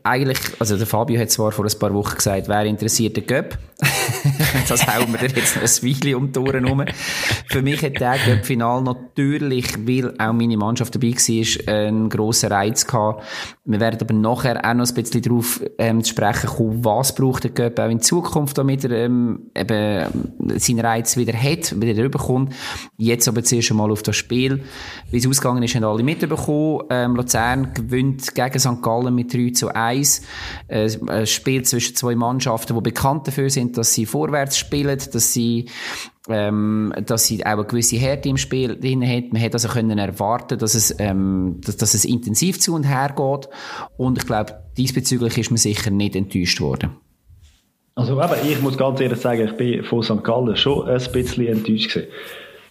Eigentlich, also der Fabio hat zwar vor ein paar Wochen gesagt, wer interessiert den Göpp? das hauen wir dir jetzt noch ein Weile um die Ohren rum. Für mich hat der Göpp-Final natürlich, weil auch meine Mannschaft dabei war, einen grossen Reiz gehabt. Wir werden aber nachher auch noch ein bisschen darauf ähm, zu sprechen kommen, was braucht der Göpp auch in Zukunft, damit er ähm, eben ähm, seinen Reiz wieder hat, wieder rüberkommt. Jetzt aber zuerst einmal auf das Spiel. Wie es ausgegangen ist, haben alle mitbekommen. Ähm, Luzern gewinnt gegen St. Gallen mit 3 zu 1. Äh, ein Spiel zwischen zwei Mannschaften, die bekannt dafür sind, dass sie vorwärts spielen, dass sie ähm, dass sie auch eine gewisse Härte im Spiel drin hat. Man hätte also können erwarten, dass es, ähm, dass, dass es intensiv zu und her geht. Und ich glaube, diesbezüglich ist man sicher nicht enttäuscht worden. Also eben, ich muss ganz ehrlich sagen, ich bin von St. Gallen schon ein bisschen enttäuscht gewesen.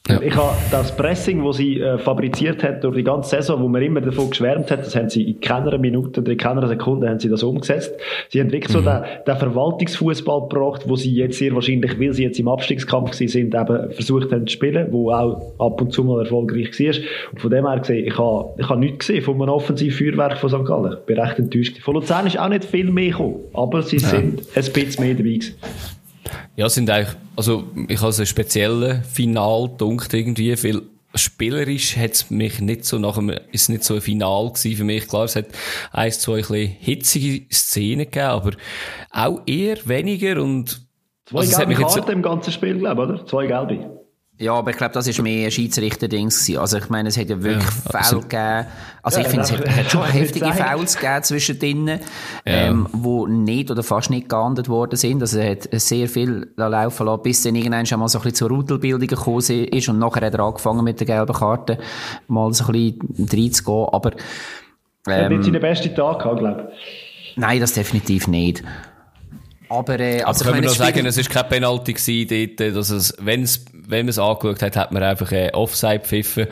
Ja. Ich habe das Pressing, das sie äh, fabriziert hat durch die ganze Saison, wo man immer davon geschwärmt hat, das haben sie in keiner Minute, in keiner Sekunde haben sie das umgesetzt. Sie haben wirklich so Mhm. den, den Verwaltungsfußball gebracht, wo sie jetzt sehr wahrscheinlich, weil sie jetzt im Abstiegskampf sind, eben versucht haben zu spielen, wo auch ab und zu mal erfolgreich war. Und von dem her gesehen, ich habe, ich habe nichts gesehen von einem Offensivfeuerwerk von St. Gallen. Ich bin recht enttäuscht. Von Luzern ist auch nicht viel mehr gekommen, aber sie sind ein bisschen mehr dabei gewesen. Ja, sind eigentlich, also ich habe so einen speziellen Final gedunkt irgendwie, weil spielerisch hat es mich nicht so nach einem, ist nicht so ein Final gewesen für mich. Klar, es hat eins, zwei ein bisschen hitzige Szenen gegeben, aber auch eher weniger und Zwei also gelbe jetzt- Karten im ganzen Spiel, glaube ich, oder? Zwei gelbe. Ja, aber ich glaube, das ist mehr ein Schiedsrichter-Dings gewesen. Also ich meine, es hat ja wirklich Ja, Fälle gegeben. Also Ja, ich finde, es hat, schon heftige. Fouls gegeben zwischendrin, ähm, wo nicht oder fast nicht geahndet worden sind. Also er hat sehr viel laufen lassen, bis dann irgendwann schon mal so ein bisschen zur Rudelbildung gekommen ist und nachher hat er angefangen mit der gelben Karte mal so ein bisschen reinzugehen. Aber Er hat ähm, nicht seinen besten Tag gehabt, glaube ich. nein, das definitiv nicht. Aber, äh, Also also können wir noch sagen, es ist kein Penalty gewesen dort, dass es, wenn es, wenn man es angeschaut hat, hat man einfach äh, Offside pfiffen.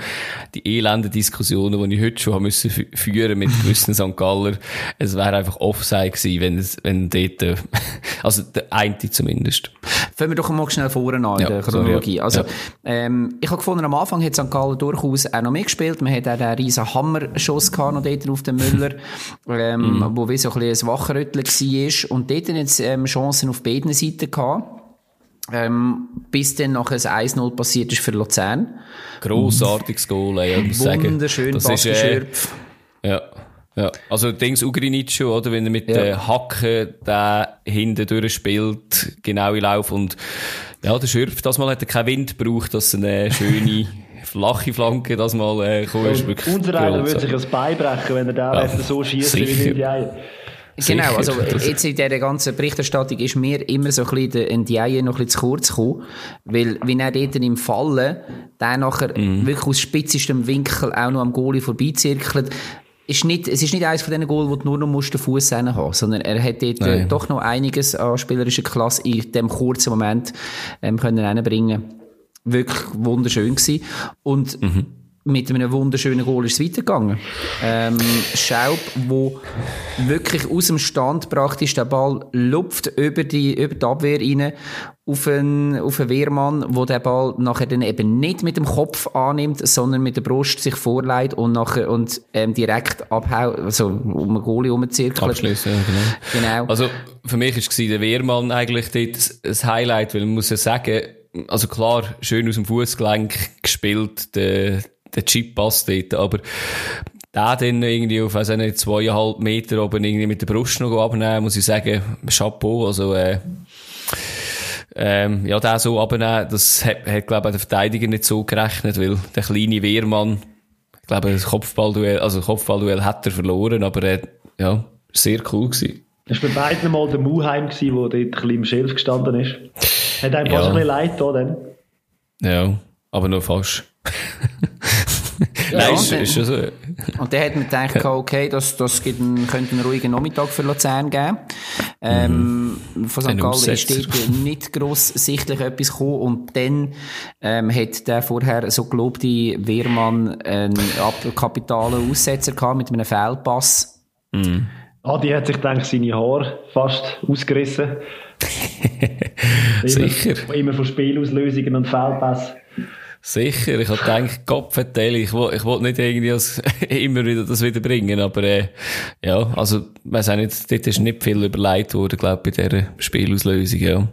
Die elenden Diskussionen, die ich heute schon haben müssen fü- führen mit gewissen St. Galler, es wäre einfach Offside gewesen, wenn es, wenn dort, äh, also der eine zumindest. Fangen wir doch mal schnell vorne an in Ja, der sorry, Chronologie. ja. Also, Ja. ähm, ich habe gefunden, am Anfang hat St. Gallen durchaus auch noch mitgespielt. Man hat auch den riesen Hammerschuss gehabt, noch dort auf den Müller, ähm, Mhm. wo wie so ein bisschen ein Wachrütteln war. Und dort hat es ähm, Chancen auf beiden Seiten gehabt. Ähm, bis dann nachher ein 1-0 passiert ist für Luzern. Grossartiges Goal, ey, ich muss sagen. Wunderschön, Das ist, äh. Ja. Ja, also Dings Ugrinic schon, oder? Wenn er mit Ja. den Hacken da hinten durchspielt, genau in Lauf und ja, der Schürpf, das Mal hat er keinen Wind gebraucht, dass eine schöne flache Flanke das Mal äh. Wirklich Unser einer würde sich ein Bein brechen, wenn er da Ja, so schießt wie in die Eier. Genau, also Das- jetzt in dieser ganzen Berichterstattung ist mir immer so ein bisschen der Ndiaye noch ein bisschen zu kurz gekommen, weil wenn er dort im Fallen dann nachher Mhm. wirklich aus spitzestem Winkel auch noch am Goalie vorbeizirkelt, ist nicht, es ist nicht eines von diesen Goals, wo du nur noch musst den Fuß haben musst, sondern er hat dort äh, Nein. doch noch einiges an spielerischer Klasse in dem kurzen Moment ähm, können reinbringen. Wirklich wunderschön gewesen. Und Mhm. Mit einem wunderschönen Goal ist es weitergegangen. Ähm, Schaub, wo wirklich aus dem Stand praktisch der Ball lupft über die, über die Abwehr rein auf einen, auf einen Wehrmann, wo der Ball nachher dann eben nicht mit dem Kopf annimmt, sondern mit der Brust sich vorleitet und nachher, und, ähm, direkt abhaut, also um einen Goalie umzirkelt. Abschließen, genau. Genau. Also, für mich ist der Wehrmann eigentlich dort das Highlight, weil man muss ja sagen, also klar, schön aus dem Fußgelenk gespielt, der, der Chip passt dort, aber da dann irgendwie auf, also nicht zweieinhalb Meter oben irgendwie mit der Brust noch abnehmen, muss ich sagen, Chapeau, also, äh, ähm, ja, der so abnehmen, das hat, hat glaube ich, der Verteidiger nicht so gerechnet, weil der kleine Wehrmann, ich glaube, das Kopfballduell, also Kopfballduell hat er verloren, aber äh, ja, sehr cool gewesen. Das war bei beiden mal der Muheim, der dort ein bisschen im Schilf gestanden ist. Hat einem Ja. fast ein bisschen leid da dann. Ja, aber nur fast. Nein, ist, ist schon so. Und dann hat man gedacht, okay, das, das gibt einen, könnte einen ruhigen Nachmittag für Luzern geben. Ähm, Von St. Ein Gallen ist dort nicht gross sichtlich etwas gekommen. Und dann ähm, hat der vorher so gelobte Wehrmann einen kapitalen Aussetzer gehabt mit einem Fehlpass. Adi hat sich, denke ich, seine Haare fast ausgerissen. Sicher. Immer, immer von Spielauslösungen und Fehlpässen. Sicher, ich habe gedacht, Gott ich will, ich will nicht irgendwie als, immer wieder das wieder bringen, aber äh, ja, also, weiß auch nicht, dort ist nicht viel überlegt worden, glaube ich, bei dieser Spielauslösung, ja.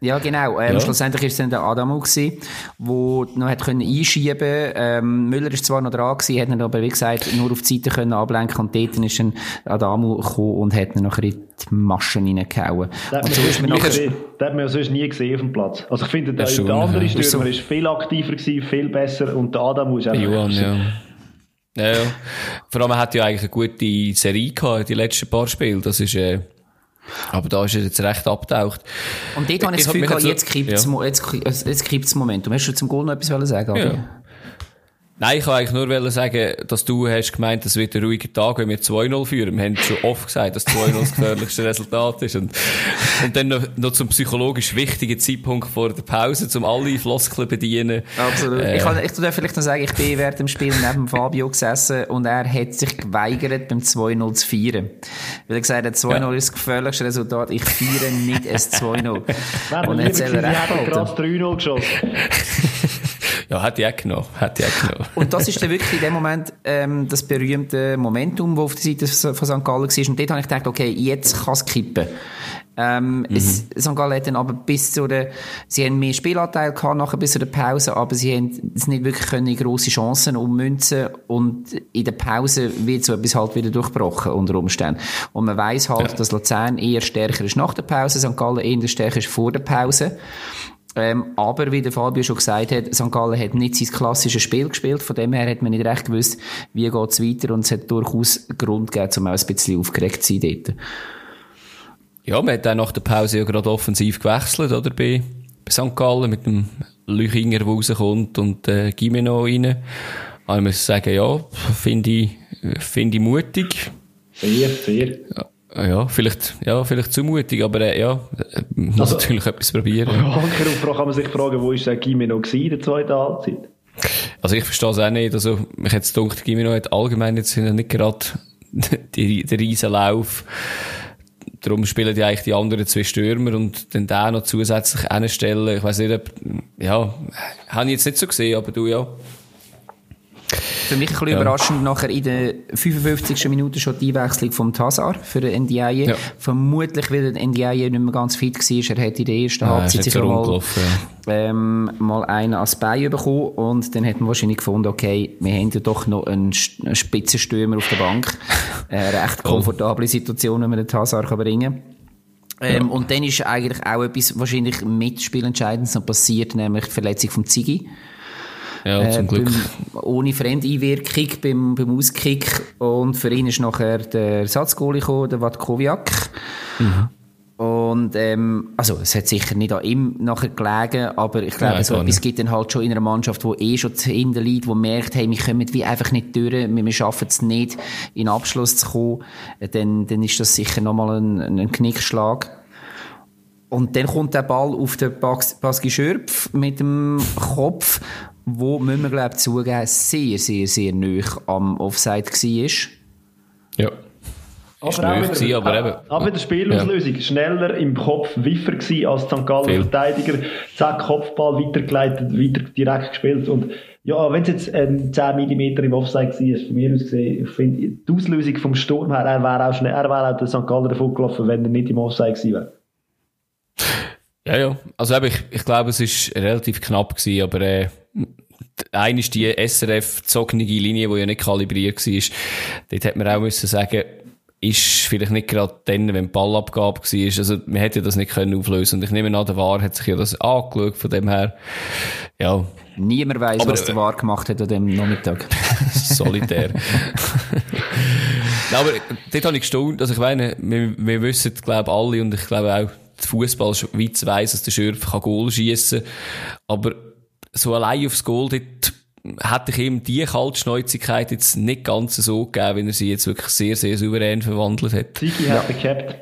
Ja, genau. Ähm, Ja. Schlussendlich ist es dann der Adamo gewesen, wo noch hat können einschieben. Ähm, Müller ist zwar noch dran gewesen, hat ihn aber, wie gesagt, nur auf die Seite können ablenken und dort ist dann Adamo gekommen und hat ihn nachher in die Maschen reingehauen. Das hat Und so ist man nie nachher, gesehen. Das hat man ja sonst nie gesehen auf dem Platz. Also ich finde, der, Ja, schon, der andere ja. Stürmer Ist viel aktiver gewesen, viel besser und der Adam ist einfach... Johann, ja. Ja, ja. Vor allem, er hat ja eigentlich eine gute Serie gehabt, die letzten paar Spiele, das ist, äh, aber da ist er jetzt recht abgetaucht. und dort habe ich das Gefühl jetzt kippt es ja. jetzt, jetzt kippt's Momentum. Hast du zum Goal noch etwas sagen? Ja. Nein, ich wollte eigentlich nur sagen, dass du hast gemeint, es wird ein ruhiger Tag, wenn wir 2-0 führen. Wir haben schon oft gesagt, dass 2-0 das gefährlichste Resultat ist. Und, und dann noch, noch zum psychologisch wichtigen Zeitpunkt vor der Pause, um alle Floskeln bedienen. Absolut. Äh, Ich, kann, ich darf vielleicht noch sagen, ich bin während dem Spiel neben Fabio gesessen und er hat sich geweigert, beim 2-0 zu feiern. Weil er gesagt hat, 2-0 Ja. ist das gefährlichste Resultat, ich feiere nicht ein 2-0. Wäre und lieber hat er recht hätten behalten. gerade 3-0 geschossen. Ja, ich auch genommen. Ich auch genommen. Und das ist dann wirklich in dem Moment ähm, das berühmte Momentum, das auf der Seite von St. Gallen war. Und dort habe ich gedacht, okay, jetzt kann es kippen. Ähm, es, St. Gallen hat dann aber bis zu der, sie haben mehr Spielanteil gehabt nachher bis zu der Pause, aber sie haben es nicht wirklich können grosse Chancen ummünzen und in der Pause wird so etwas halt wieder durchbrochen unter Umständen. Und man weiß halt, dass Luzern eher stärker ist nach der Pause, St. Gallen eher stärker ist vor der Pause. Ähm, aber wie der Fabio schon gesagt hat, St. Gallen hat nicht sein klassisches Spiel gespielt. Von dem her hat man nicht recht gewusst, wie geht's weiter. Und es hat durchaus Grund gegeben, um auch ein bisschen aufgeregt zu sein dort. Ja, man hat dann nach der Pause ja gerade offensiv gewechselt, oder? Bei, bei St. Gallen mit dem Lüchinger, der rauskommt und äh, Gimeno rein. Aber ich muss sagen, ja, finde ich, finde ich mutig. Fair, fair. Ja, vielleicht, ja, vielleicht zu mutig, aber äh, ja, äh, muss Also- natürlich etwas probieren. Ankerufrage kann man sich fragen, wo ist der Gimeno in der zweiten Halbzeit? Also ich verstehe es auch nicht. Also mich jetzt gedacht, Gimeno hat allgemein jetzt nicht gerade den riesen Lauf. Darum spielen die eigentlich die anderen zwei Stürmer und dann da noch zusätzlich anstellen. Ich weiß nicht, ob, ja, habe ich jetzt nicht so gesehen, aber du ja. Für mich ein bisschen Ja. überraschend, nachher in der 55. Minute schon die Einwechslung vom Tazar für den Ndiaye. Ja. Vermutlich, weil der Ndiaye nicht mehr ganz fit war. Er hat in der ersten Ja, Halbzeit sicher mal, ähm, mal einen als Bein bekommen und dann hat man wahrscheinlich gefunden, okay, wir haben ja doch noch einen, Spitzenstürmer auf der Bank. Eine recht komfortable Situation, wenn man den Tazar kann bringen ähm, Und dann ist eigentlich auch etwas wahrscheinlich mitspielentscheidendes passiert, nämlich die Verletzung vom Ziggy. Ja, zum Äh, Glück. Beim, ohne Fremdeinwirkung beim, beim Auskick. Und für ihn ist nachher der Ersatzgoalie gekommen, der Vatkoviak. Und, ähm, also, es hat sicher nicht an ihm nachher gelegen, aber ich glaube, so etwas gibt dann halt schon in einer Mannschaft, die eh schon hinten liegt, die merkt, hey, wir kommen wie einfach nicht durch, wir, wir schaffen es nicht, in den Abschluss zu kommen, dann, dann ist das sicher nochmal ein, ein Knickschlag. Und dann kommt der Ball auf den Bas Baski Schürpf mit dem Kopf, wo, müssen wir glaube zugeben, sehr, sehr, sehr nah am Offside war. Ja. Aber Ist auch nöch wieder, gewesen, aber eben. auch wieder Spielauslösung. Schneller im Kopf Wiffer gewesen als St. Galler Viel. Verteidiger. Zack, Kopfball weitergeleitet, weiter direkt gespielt. Und ja, wenn es jetzt ähm, 10 mm im Offside ist, von mir aus gesehen, ich finde, die Auslösung vom Sturm her, er wäre auch schnell, er wäre auch der St. Galler davon gelaufen, wenn er nicht im Offside gewesen wäre. Ja, ja. Also eben, ich, ich glaube, es ist relativ knapp gewesen, aber äh, eine ist die SRF-zogene Linie, die ja nicht kalibriert war. Dort hätte man auch müssen sagen, ist vielleicht nicht gerade dann, wenn die Ballabgabe war. Also, man hätte das nicht können auflösen. Und ich nehme an, der War hat sich ja das angeschaut, von dem her, ja, Niemand weiß, was der äh, War gemacht hat an dem Nachmittag. solitär. Nein, aber dort habe ich gestaunt, also ich meine, wir, wir wissen, glaube alle, und ich glaube auch, die Fußballschweiz weiss, dass der Schürf kann Goal schiessen aber so allein aufs Goal, dort hätte ich ihm die Kaltschnäuzigkeit jetzt nicht ganz so gegeben, wenn er sie jetzt wirklich sehr, sehr souverän verwandelt hat. Ziggy hat er gehabt.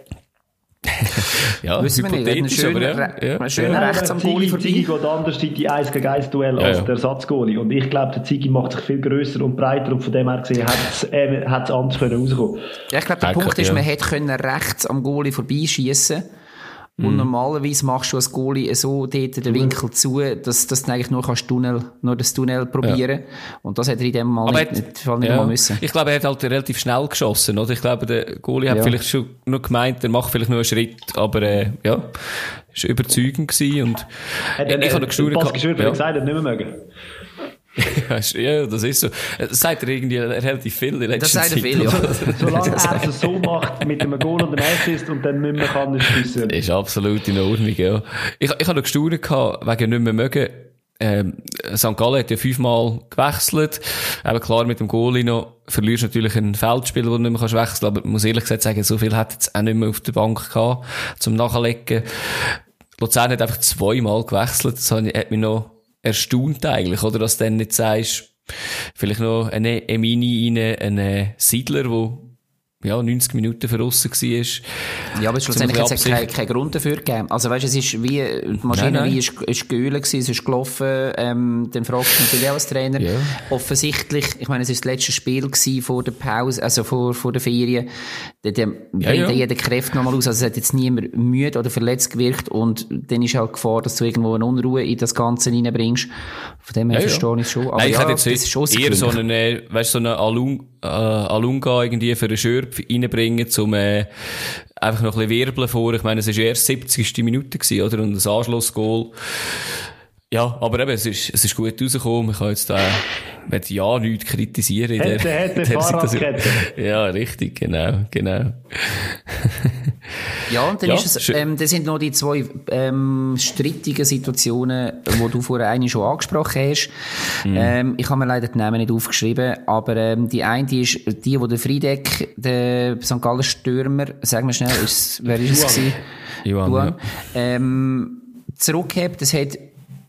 Ja, Wissen wir nicht, hypothetisch, schönen, aber ja. Ja. einen schönen rechts am Goalie vorbei. geht anders in die 1 gegen 1 Duell Ja, als ja. der Ersatzgoalie. Und ich glaube, der Ziggy macht sich viel grösser und breiter und von dem her gesehen hat es äh, hat's anders können rauskommen. Ja, ich glaube, der Danke, Punkt ist, ja. man hätte können rechts am Goalie vorbeischießen Und Mhm. normalerweise machst du als Goalie so dort den Winkel zu, dass, dass du eigentlich nur kannst Tunnel, nur das Tunnel probieren. Und das hätte er in dem Mal Aber nicht, er hat- nicht, Fall nicht ja. mal müssen. Ich glaube, er hat halt relativ schnell geschossen, oder? Ich glaube, der Goalie hat Ja. vielleicht schon nur gemeint, er macht vielleicht nur einen Schritt, aber, äh, ja, ist überzeugend gewesen und Hat ich habe noch gestaunt. Ja. hat gesagt, er hat nicht mehr mögen. Ja, das ist so. Das sagt er irgendwie relativ viel in letzter Das sagt er viel, ja. Solange er es so macht, mit einem Goal und einem Assist und dann nicht mehr kann, ist es besser. Ist absolut in Ordnung, ja. Ich, ich habe noch gestaunt gehabt, wegen nicht mehr mögen. Ähm, St. Gallen hat ja fünfmal gewechselt. Eben klar, mit dem Goalie noch verlierst du natürlich einen Feldspieler, den du nicht mehr kannst wechseln aber ich muss ehrlich gesagt sagen, so viel hat jetzt auch nicht mehr auf der Bank gehabt, zum Nachlegen. Luzern hat einfach zweimal gewechselt. Das hat hat mich noch erstaunt eigentlich, oder? Dass du dann nicht sagst, vielleicht noch eine Emini rein, einen Siedler, der ja, 90 Minuten verrissen war. Ja, aber schlussendlich hat es ja keinen keinen Grund dafür gegeben. Also weißt, es ist wie, die Maschinerie Nein, nein. ist, ist geölt gewesen, es ist gelaufen, ähm, dann fragst du natürlich auch als Trainer. Ja. Offensichtlich, ich meine, es ist das letzte Spiel gewesen vor der Pause, also vor, vor der Ferien. Da, da bringt ja. ja jeder Kräfte nochmal aus. Also es hat jetzt niemand müde oder verletzt gewirkt und dann ist halt Gefahr, dass du irgendwo eine Unruhe in das Ganze reinbringst. Von dem her Ja, ja. verstehe ich es schon. Aber Nein, ich ja, hätte jetzt das ist schon eher so einen, weißt, so einen Alung, äh, Alunga irgendwie für einen Schürpf reinbringen, zum, äh, einfach noch ein bisschen wirbeln vor. Ich meine, es war ja erst 70. Minute gewesen, oder? Und das Anschlussgoal. Ja, aber eben, es ist, es ist gut rausgekommen. Ich kann jetzt da, möchte ja nichts kritisieren in der, Hätte, hätte, der. Ja, richtig, genau, genau. Ja, und dann Ja, ist es, ähm, das sind noch die zwei ähm, strittigen Situationen, die du vorher eine schon angesprochen hast. Mhm. Ähm, ich habe mir leider die Namen nicht aufgeschrieben, aber ähm, die eine die ist die, wo der Friedeck, der St. Galler Stürmer, sag mal schnell, ist, wer ist es gewesen? Johann, Duan, ja. ähm, zurückgehabt. Das hat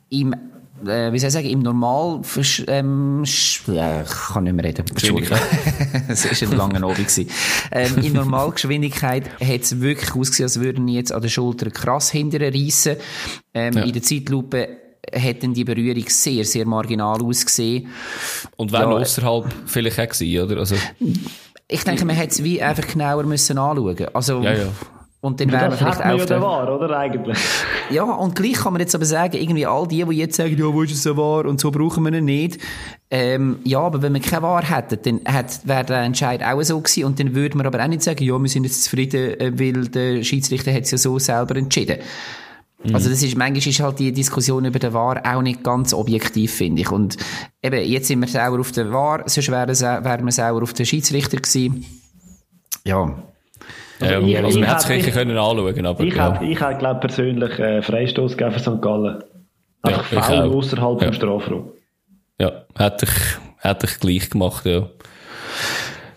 im äh, wie soll ich sagen, im Normal, ähm, ja, ich kann nicht mehr reden. Entschuldigung. Es war ein langer Abend. Ähm, in Normalgeschwindigkeit hat es wirklich ausgesehen, als würden jetzt an der Schulter krass hinterher reissen. Ähm, Ja. In der Zeitlupe dann die Berührung sehr, sehr marginal ausgesehen. Und wäre Ja, äh, außerhalb vielleicht auch gewesen, oder? Also, Ich denke, man hätte es wie einfach genauer müssen anschauen. Also, Ja, ja. Und dann wäre Das vielleicht auch ja der- der Wahr, oder? Eigentlich. Ja, und gleich kann man jetzt aber sagen, irgendwie all die, die jetzt sagen, ja, wo ist es so wahr und so brauchen wir ihn nicht. Ähm, ja, aber wenn wir keine Wahr hätten, dann wäre der Entscheid auch so gewesen und dann würde man aber auch nicht sagen, ja, wir sind jetzt zufrieden, äh, weil der Schiedsrichter hat es ja so selber entschieden. Also das ist, manchmal ist halt die Diskussion über den Wahr auch nicht ganz objektiv, finde ich. Und eben, jetzt sind wir sauer auf den Wahr, sonst wären wir sauer auf den Schiedsrichter gewesen. Ja. Ja, ich- also man hätte es sicher können anschauen, aber Ich ja. hätte, hätte glaube persönlich äh, Freistoß gegeben für St. Gallen. Einfach Ja, außerhalb Ja. vom Strafraum. Ja, hätte ich, hätte ich gleich gemacht, ja.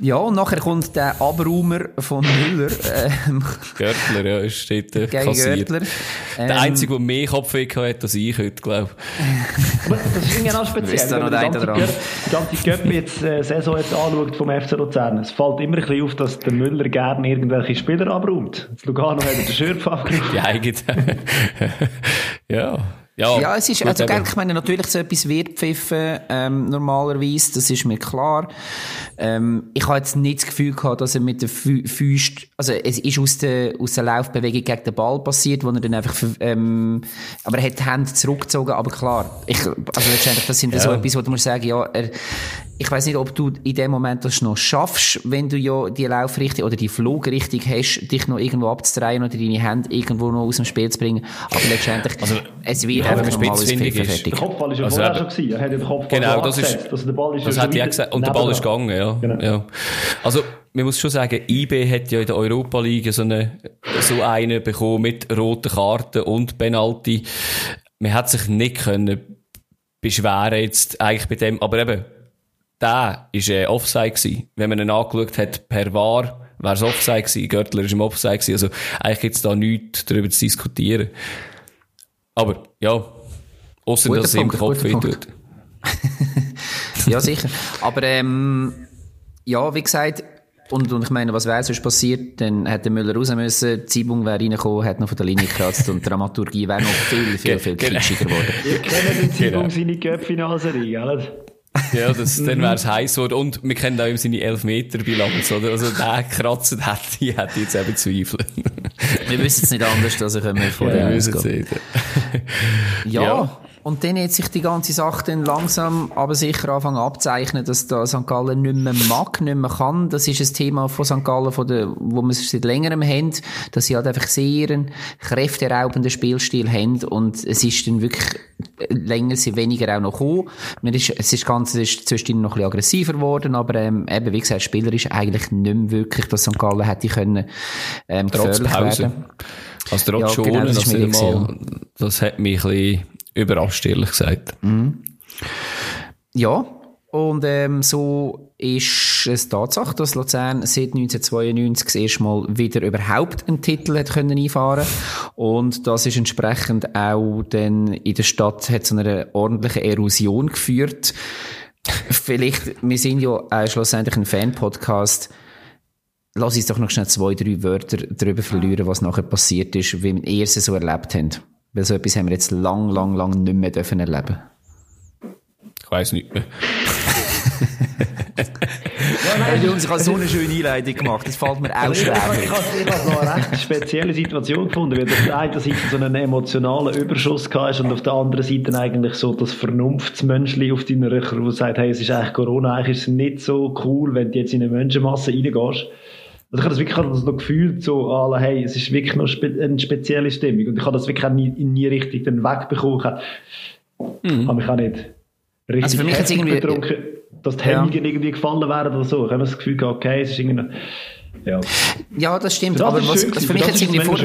Ja, und nachher kommt der Abraumer von Müller. Ähm, Görtler, ja, steht äh, gegen kassiert. Görtler. Ähm, Der Einzige, der mehr Kopfweh hat als ich heute, glaube Aber das ist irgendwie auch speziell. Wenn man noch die ganze einen oder Göpp- die ganze Göpp jetzt, äh, Saison jetzt anschaut vom FC Luzern, es fällt immer ein bisschen auf, dass der Müller gerne irgendwelche Spieler abräumt. Das Lugano hat den Schürf abgerufen. Die eigene. ja. Ja, Ja, es ist, also, gell, ich meine, natürlich so etwas wird pfiffen, ähm, normalerweise, das ist mir klar. Ähm, ich habe jetzt nicht das Gefühl gehabt, dass er mit der Fü Füßt, also, es ist aus der, aus der Laufbewegung gegen den Ball passiert, wo er dann einfach, ähm, aber er hat die Hände zurückgezogen, aber klar, ich, also letztendlich, das sind ja. so etwas, wo du musst sagen, ja, er, ich weiß nicht, ob du in dem Moment das noch schaffst, wenn du ja die Laufrichtung oder die Flugrichtung hast, dich noch irgendwo abzudrehen oder deine Hände irgendwo noch aus dem Spiel zu bringen. Aber letztendlich, es wird wenn einfach Pfiffen ist. fertig. Der Kopfball ist ja Also vorher schon gewesen. Er hat den Kopfball Genau, das ist. Also der Ball ist das ja hat ich gesagt. Und der Ball ist gegangen, ja. Genau. ja. Also, man muss schon sagen, IB hat ja in der Europa League so eine, so eine bekommen mit roten Karten und Penalty. Man hat sich nicht können beschweren jetzt eigentlich bei dem, aber eben, der ist äh, Offside gewesen. Wenn man ihn angeschaut hat per VAR, wäre es Offside gewesen. Görtler ist im Offside gewesen. Also, eigentlich gibt's da nichts darüber zu diskutieren. Aber, ja. Guter dass es Punkt, Kopf weh guter tut. Ja, sicher. Aber, ähm, ja, wie gesagt, und, und ich meine, was wäre sonst passiert? Dann hätte Müller raus müssen, Zibung wäre reingekommen, hätte noch von der Linie gekratzt und die Dramaturgie wäre noch viel, viel, viel Genau. kitschiger geworden. Wir kennen den Zibung Genau. seine Göpp-Finalserie, gell? Ja, das, Mhm. dann wär's heiß geworden. Und wir kennen auch ihm seine Elfmeter-Bilanz, oder? Also, der kratzt hätte, ich hätte jetzt eben Zweifel. Wir wissen es nicht anders, als können wir von Ja, sehen. Ja. Ja. Und dann hat sich die ganze Sache dann langsam, aber sicher anfangen abzeichnen, dass da St. Gallen nicht mehr mag, nicht mehr kann. Das ist ein Thema von St. Gallen, von der, wo wir seit längerem haben, dass sie halt einfach sehr einen kräfteraubenden Spielstil haben und es ist dann wirklich länger, sie weniger auch noch gekommen. Man ist, es ist ganz, es ist zwischendurch noch ein bisschen aggressiver geworden, aber ähm, eben, wie gesagt, Spieler ist eigentlich nicht mehr wirklich, dass St. Gallen hätte können, ähm, Trotz Pause. werden. Also, trotz Ja, schon, genau, das das, mal, das hat mich ein bisschen überrascht, ehrlich gesagt. Ja, und ähm, so ist es Tatsache, dass Luzern seit 1992 das erste Mal wieder überhaupt einen Titel hat können einfahren und das ist entsprechend auch dann in der Stadt hat zu einer ordentlichen Erosion geführt. Vielleicht, wir sind ja äh, schlussendlich ein Fan-Podcast. Lass uns doch noch schnell zwei, drei Wörter darüber verlieren, was nachher passiert ist, wie wir es so erlebt haben. Weil so etwas haben wir jetzt lang, lang, lang nicht mehr dürfen erleben. Ich weiss nicht mehr. Hey, Jungs, ich habe so eine schöne Einleitung gemacht. Das fällt mir auch schwer. ich habe- noch eine recht spezielle Situation gefunden, weil du auf der einen Seite so einen emotionalen Überschuss gehabt hast und auf der anderen Seite eigentlich so das Vernunftsmenschli auf deiner Rücher, wo sagt, hey, es ist eigentlich Corona, eigentlich ist es nicht so cool, wenn du jetzt in eine Menschenmasse reingehst. Also ich habe das wirklich das noch gefühlt, so, alle, hey, es ist wirklich noch spe eine spezielle Stimmung. Und ich habe das wirklich auch nie, nie richtig dann wegbekommen. Ich habe, habe mich auch nicht richtig Also für mich heftig irgendwie- betrunken, dass die Ja. Hemmungen irgendwie gefallen wären oder so. Ich habe das Gefühl gehabt, okay, es ist irgendwie, ja. Ja, das stimmt. Das aber was, also gewesen. für mich ist irgendwie vor.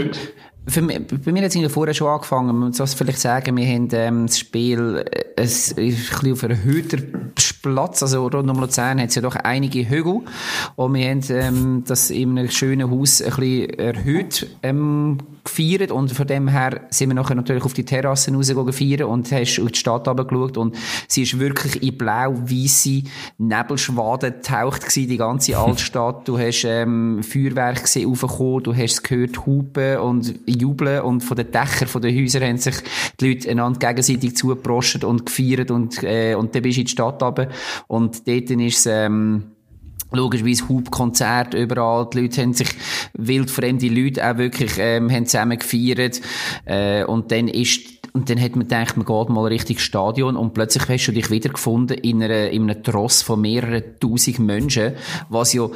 Für mich, bei mir hat es vorher schon angefangen. Man muss vielleicht sagen, wir haben ähm, das Spiel äh, ist ein bisschen auf erhöhter Platz, also rund um Luzern hat es ja doch einige Hügel. Und wir haben ähm, das in einem schönen Haus ein bisschen erhöht. Ähm, gefeiert und von dem her sind wir nachher natürlich auf die Terrassen rausgegangen feiern und hast auf die Stadt runtergeschaut und sie ist wirklich in blau-weisse Nebelschwaden getaucht gewesen, die ganze Altstadt. Du hast ähm, Feuerwerk gesehen aufgekommen, du hast gehört Hupen und Jubeln und von den Dächern von den Häusern haben sich die Leute einander gegenseitig zugeprostet und gefeiert und, äh, und dann bist du in die Stadt runter und dort ist es, ähm, logischerweise Hubkonzert überall. Die Leute haben sich, wildfremde Leute auch wirklich, ähm, haben zusammen gefeiert. Äh, und dann ist, und dann hat man gedacht, man geht mal Richtung Stadion und plötzlich hast du dich wiedergefunden in, einer, in einem Tross von mehreren tausend Menschen, was ja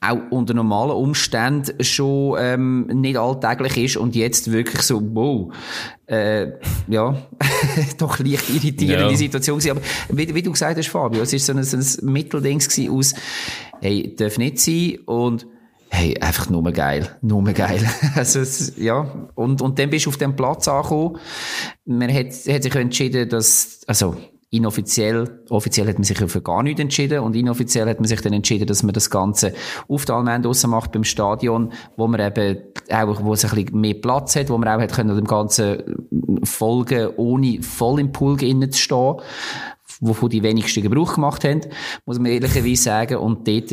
auch unter normalen Umständen schon ähm, nicht alltäglich ist und jetzt wirklich so, wow, äh, ja, doch leicht irritierende Ja. Situation gewesen. Aber wie, wie du gesagt hast, Fabio, es ist so ein, so ein Mittelding gewesen aus, hey, darf nicht sein und hey, einfach nur geil, nur geil. also, ja, und, und dann bist du auf dem Platz angekommen. Man hat, hat sich entschieden, dass, also, inoffiziell, offiziell hat man sich für gar nichts entschieden und inoffiziell hat man sich dann entschieden, dass man das Ganze auf der Allmende macht beim Stadion, wo man eben auch, wo es ein bisschen mehr Platz hat, wo man auch hat können dem Ganzen folgen, ohne voll im Pool innen zu stehen, wovon die wenigsten Gebrauch gemacht haben, muss man ehrlicherweise sagen. Und dort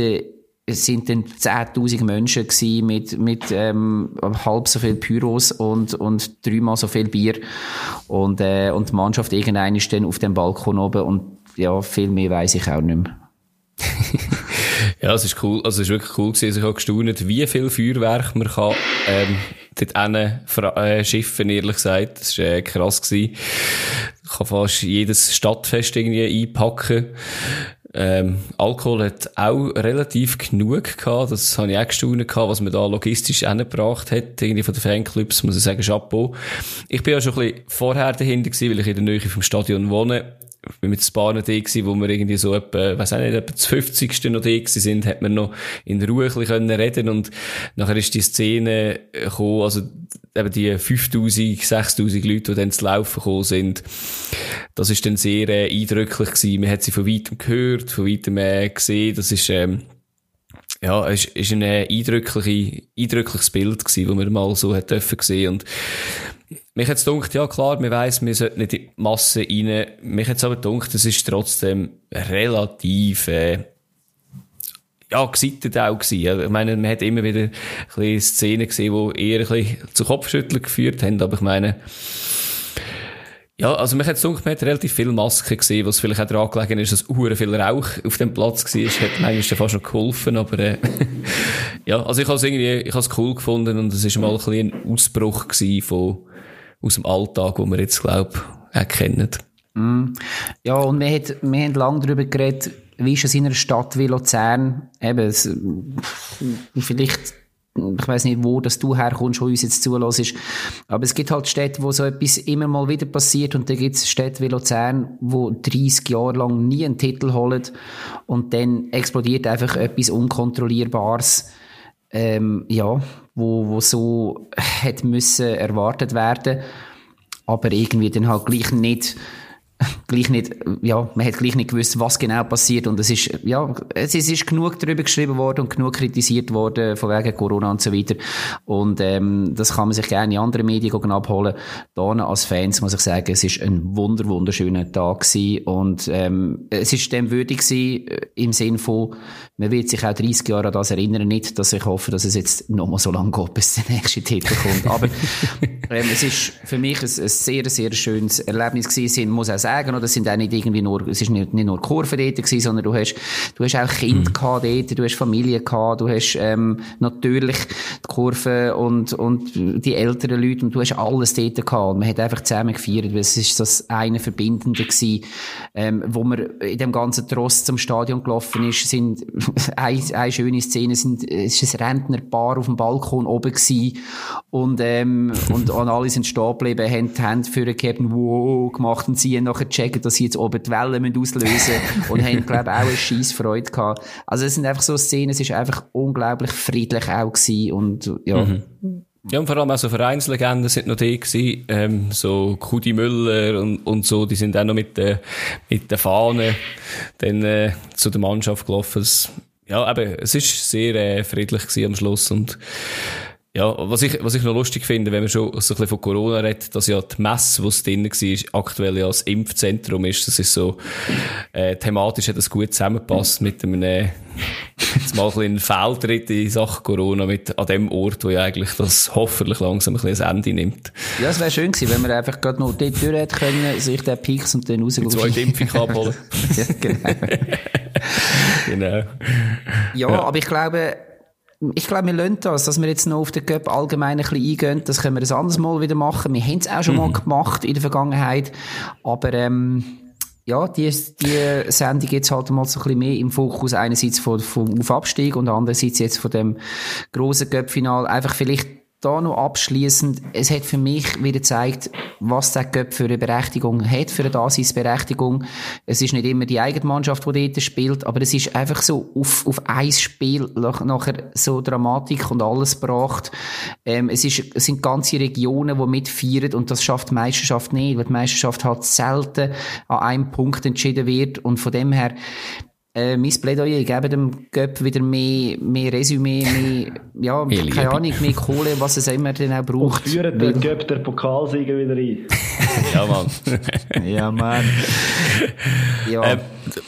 es sind dann 10.000 Menschen gewesen mit, mit ähm, halb so viel Pyros und, und dreimal so viel Bier. Und, äh, und die Mannschaft irgendein ist dann auf dem Balkon oben und ja, viel mehr weiß ich auch nicht mehr. ja, es ist cool, also es ist wirklich cool gewesen. Also ich habe gestaunt, wie viel Feuerwerk man kann, ähm, dort hinten äh, schiffen, ehrlich gesagt. Das war äh, krass gewesen. Ich kann fast jedes Stadtfest irgendwie einpacken. Ähm, Alkohol hat auch relativ genug gehabt. Das habe ich auch gestaunt gehabt, was man da logistisch angebracht hat. Irgendwie von den Fanclubs, muss ich sagen, Chapeau. Ich bin ja schon ein bisschen vorher dahinter gewesen, weil ich in der Nähe vom Stadion wohne mit paar noch da gewesen, wo wir irgendwie so etwa, weiss auch nicht, etwa das 50. noch da gewesen sind, hat man noch in Ruhe ein bisschen reden und nachher ist die Szene gekommen, also eben die 5000, 6000 Leute, die dann zu laufen gekommen sind, das ist dann sehr äh, eindrücklich gewesen. Man hat sie von weitem gehört, von weitem äh, gesehen, das ist, ähm, ja, es ist ein eindrückliche, eindrückliches Bild gewesen, das man mal so hat dürfen sehen und mich hat es gedacht, ja klar, man weiss, wir sollten nicht in die Masse rein. Mich hat es aber gedacht, es ist trotzdem relativ, äh, ja, gesittet auch gewesen. Ich meine, man hat immer wieder ein Szenen gesehen, die eher ein bisschen zu Kopfschütteln geführt haben, aber ich meine, ja, also mich hat gedacht, man relativ viele Masken gesehen, was vielleicht auch daran gelegen ist, dass uhren viel Rauch auf dem Platz war. Hat eigentlich fast noch geholfen, aber äh, ja, also ich habe es irgendwie, ich habe es cool gefunden und es war mal ein bisschen ein Ausbruch von aus dem Alltag, den wir jetzt, glaube ich, kennen. Mm. Ja, und wir, hat, wir haben lange darüber geredet, wie ist es in einer Stadt wie Luzern, eben, es, vielleicht ich weiß nicht, wo dass du herkommst, wo uns jetzt zulässt. Aber es gibt halt Städte, wo so etwas immer mal wieder passiert und da gibt es Städte wie Luzern, wo 30 Jahre lang nie einen Titel holen und dann explodiert einfach etwas Unkontrollierbares. Ähm, ja, wo, wo so hätte müssen erwartet werden, aber irgendwie dann halt gleich nicht gleich nicht, ja, man hat gleich nicht gewusst, was genau passiert. Und es ist, ja, es ist, es ist genug darüber geschrieben worden und genug kritisiert worden von wegen Corona und so weiter. Und ähm, das kann man sich gerne in anderen Medien abholen. Da als Fans muss ich sagen, es ist ein wunder wunderschöner Tag gewesen. Und ähm, es ist dem würdig gewesen, äh, im Sinn von, man wird sich auch 30 Jahre an das erinnern, nicht, dass ich hoffe, dass es jetzt noch mal so lange geht, bis der nächste Titel kommt, aber ähm, es ist für mich ein, ein sehr, sehr schönes Erlebnis gewesen, muss auch sagen, das sind auch nicht irgendwie nur, es ist nicht, nicht nur Kurven dort gewesen, sondern du hast, du hast auch Kinder mhm. gehabt dort, du hast Familie gehabt, du hast, ähm, natürlich die Kurven und, und die älteren Leute und du hast alles dort gehabt. Und man hat einfach zusammen gefeiert, weil es ist das eine Verbindende gewesen, ähm, wo man in dem ganzen Trost zum Stadion gelaufen ist, sind, eine, eine schöne Szene, sind, es ist ein Rentnerpaar auf dem Balkon oben gewesen und, ähm, und, und alle sind stehen geblieben, haben die Hände für gegeben, wow, gemacht und sie haben nachher gecheckt, dass sie jetzt oben die Wellen auslösen müssen und haben, glaube ich, auch eine scheisse Freude gehabt. Also es sind einfach so Szenen, es ist einfach unglaublich friedlich auch gewesen und ja. Mhm. Ja, und vor allem auch so Vereinslegenden sind noch die gewesen, ähm, so Kudi Müller und, und so, die sind auch noch mit der, mit der Fahne dann, äh, zu der Mannschaft gelaufen. Es, ja, eben, es ist sehr äh, friedlich gewesen am Schluss und ja, was ich, was ich noch lustig finde, wenn man schon so ein bisschen von Corona redet, dass ja die Messe, die es drin war, aktuell ja das Impfzentrum ist. Das ist so, äh, thematisch hat das gut zusammengepasst mit einem, äh, jetzt mal ein bisschen Fehltritt in Sachen Corona mit, an dem Ort, wo ja eigentlich das hoffentlich langsam ein bisschen ein Ende nimmt. Ja, es wäre schön gewesen, wenn man einfach gerade noch dort durch hätte können, sich den Peaks und dann rausgehen. Zwei Impfung abholen. ja, genau. genau. Ja, ja, aber ich glaube, ich glaube, wir lernen das, dass wir jetzt noch auf den Cup allgemein ein bisschen eingehen. Das können wir ein anderes Mal wieder machen. Wir haben es auch schon mhm. mal gemacht in der Vergangenheit. Aber, ähm, ja, die, die Sendung jetzt halt mal so ein bisschen mehr im Fokus einerseits vom, vom Aufabstieg und andererseits jetzt von dem grossen Cup-Final. Einfach vielleicht da noch abschließend, es hat für mich wieder gezeigt, was der Göpp für eine Berechtigung hat, für eine Daseinsberechtigung. Es ist nicht immer die eigene Mannschaft, die dort spielt, aber es ist einfach so auf, auf ein Spiel nachher so Dramatik und alles gebracht. Ähm, es, ist, es sind ganze Regionen, die mitfeiern und das schafft die Meisterschaft nicht, weil die Meisterschaft halt selten an einem Punkt entschieden wird und von dem her äh, mein Plädoyer, geben dem Göpp wieder mehr, mehr Resümee, mehr, ja, Mehr keine Liebe. Ahnung, mehr Kohle, was es immer dann auch Und braucht. führen den Göpp der Pokalsieger wieder ein. Ja, Mann. Ja, Mann. Ja. ähm,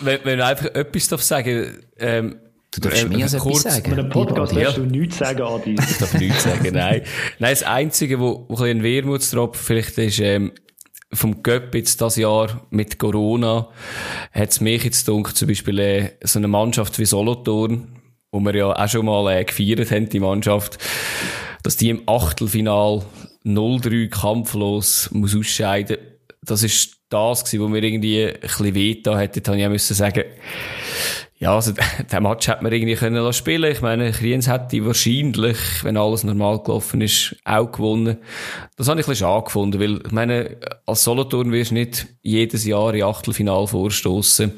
wenn, wenn ich einfach etwas darf sagen ähm, du darfst mir also etwas In sagen. einem Podcast Ja. darfst du nichts sagen, Adi. Ich darf nichts sagen, nein. Nein, das Einzige, wo, wo ein bisschen ein Wermutstropfen vielleicht ist, ähm, vom Göpp jetzt das Jahr mit Corona, hat es mich jetzt gedacht, zum Beispiel äh, so eine Mannschaft wie Solothurn, wo wir ja auch schon mal äh, gefeiert haben, die Mannschaft, dass die im Achtelfinal 0-3 kampflos muss ausscheiden. Das ist das gewesen, wo mir irgendwie ein bisschen wehgetan hat. Dort habe ich müssen sagen, ja, also, den Match hätte man irgendwie können spielen. Ich meine, Kriens hätte wahrscheinlich, wenn alles normal gelaufen ist, auch gewonnen. Das habe ich ein bisschen schade gefunden, weil, ich meine, als Solothurn wirst du nicht jedes Jahr in Achtelfinal vorstoßen.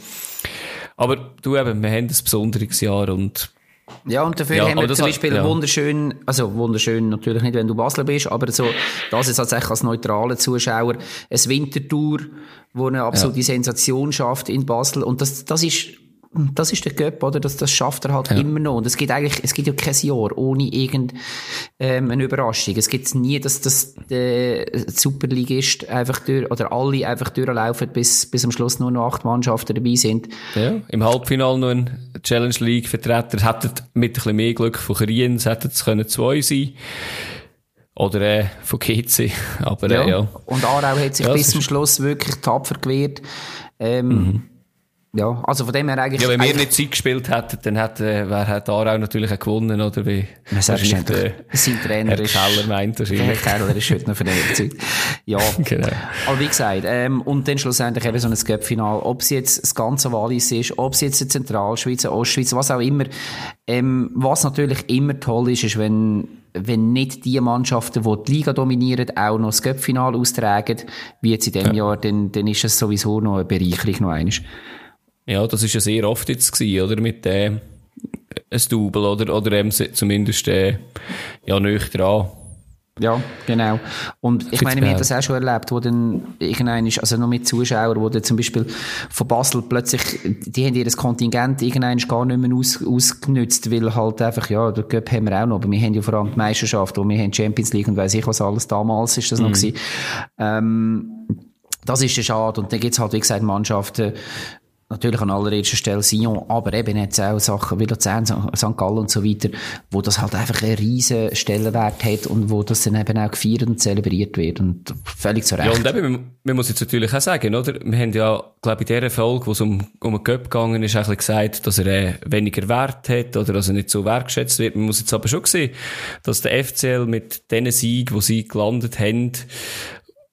Aber du eben, wir haben ein besonderes Jahr und, Ja, und dafür Ja, haben wir zum hat- Beispiel ja. wunderschön, also wunderschön natürlich nicht, wenn du Basler bist, aber so, das ist tatsächlich als neutraler Zuschauer, ein Wintertour, wo eine absolute Sensation schafft in Basel und das, das ist, das ist der Göpp, oder? Das, das schafft er halt immer noch. Und es gibt eigentlich, es gibt ja kein Jahr ohne irgend, ähm, eine Überraschung. Es gibt nie, dass das, der Superligist einfach durch, oder alle einfach durchlaufen, bis, bis am Schluss nur noch acht Mannschaften dabei sind. ja, im Halbfinale noch ein Challenge League Vertreter hätten mit ein bisschen mehr Glück von Kriens hätten es können zwei sein. Oder, äh, von GC. Aber, äh, ja. Und Aarau hat sich Ja, bis zum Schluss wirklich tapfer gewehrt. Ähm, Ja, also von dem her eigentlich... Ja, wenn wir nicht Zeit gespielt hätten, dann hätte, wer hat Aarau natürlich auch gewonnen, oder wie? Ja, selbstverständlich. wahrscheinlich der Sein Trainer Herr ist- Keller meint Der Herr wahrscheinlich. Keller ist heute noch von der Zeit. Ja. Genau. Aber wie gesagt, ähm, und dann schlussendlich eben so ein Cup-Final. Ob es jetzt das ganze Wallis ist, ob es jetzt die Zentralschweiz, die Ostschweiz, was auch immer. Ähm, was natürlich immer toll ist, ist, wenn, wenn nicht die Mannschaften, die die Liga dominieren, auch noch das Cup-Final austragen, wie jetzt in diesem Jahr, dann, dann ist es sowieso noch eine Bereicherung noch eines. Ja, das ist ja sehr oft jetzt gewesen, oder? Mit, äh, ein Double, oder? Oder eben zumindest, äh, ja, nüchtern dran. Ja, genau. Und ich meine, wir haben das auch schon erlebt, wo dann irgendein ist, also noch mit Zuschauern, wo dann zum Beispiel von Basel plötzlich, die haben ihr Kontingent irgendein gar nicht mehr aus, ausgenützt, weil halt einfach, ja, der Cup haben wir auch noch, aber wir haben ja vor allem die Meisterschaft und wir haben Champions League und weiss ich was alles, damals ist das noch gewesen. Ähm, das ist ja schade. Und dann gibt's halt, wie gesagt, Mannschaften, natürlich an allererster Stelle Sion, aber eben jetzt auch Sachen wie Luzern, St. Gallen und so weiter, wo das halt einfach einen riesen Stellenwert hat und wo das dann eben auch gefeiert und zelebriert wird und völlig zu Recht. Ja, und eben, man- muss jetzt natürlich auch sagen, oder? Wir haben ja, glaube ich, in dieser Folge, wo es um, um den Cup gegangen ist, eigentlich gesagt, dass er äh, weniger Wert hat oder dass er nicht so wertgeschätzt wird. Man muss jetzt aber schon sehen, dass der FCL mit den Siegen, wo sie gelandet haben,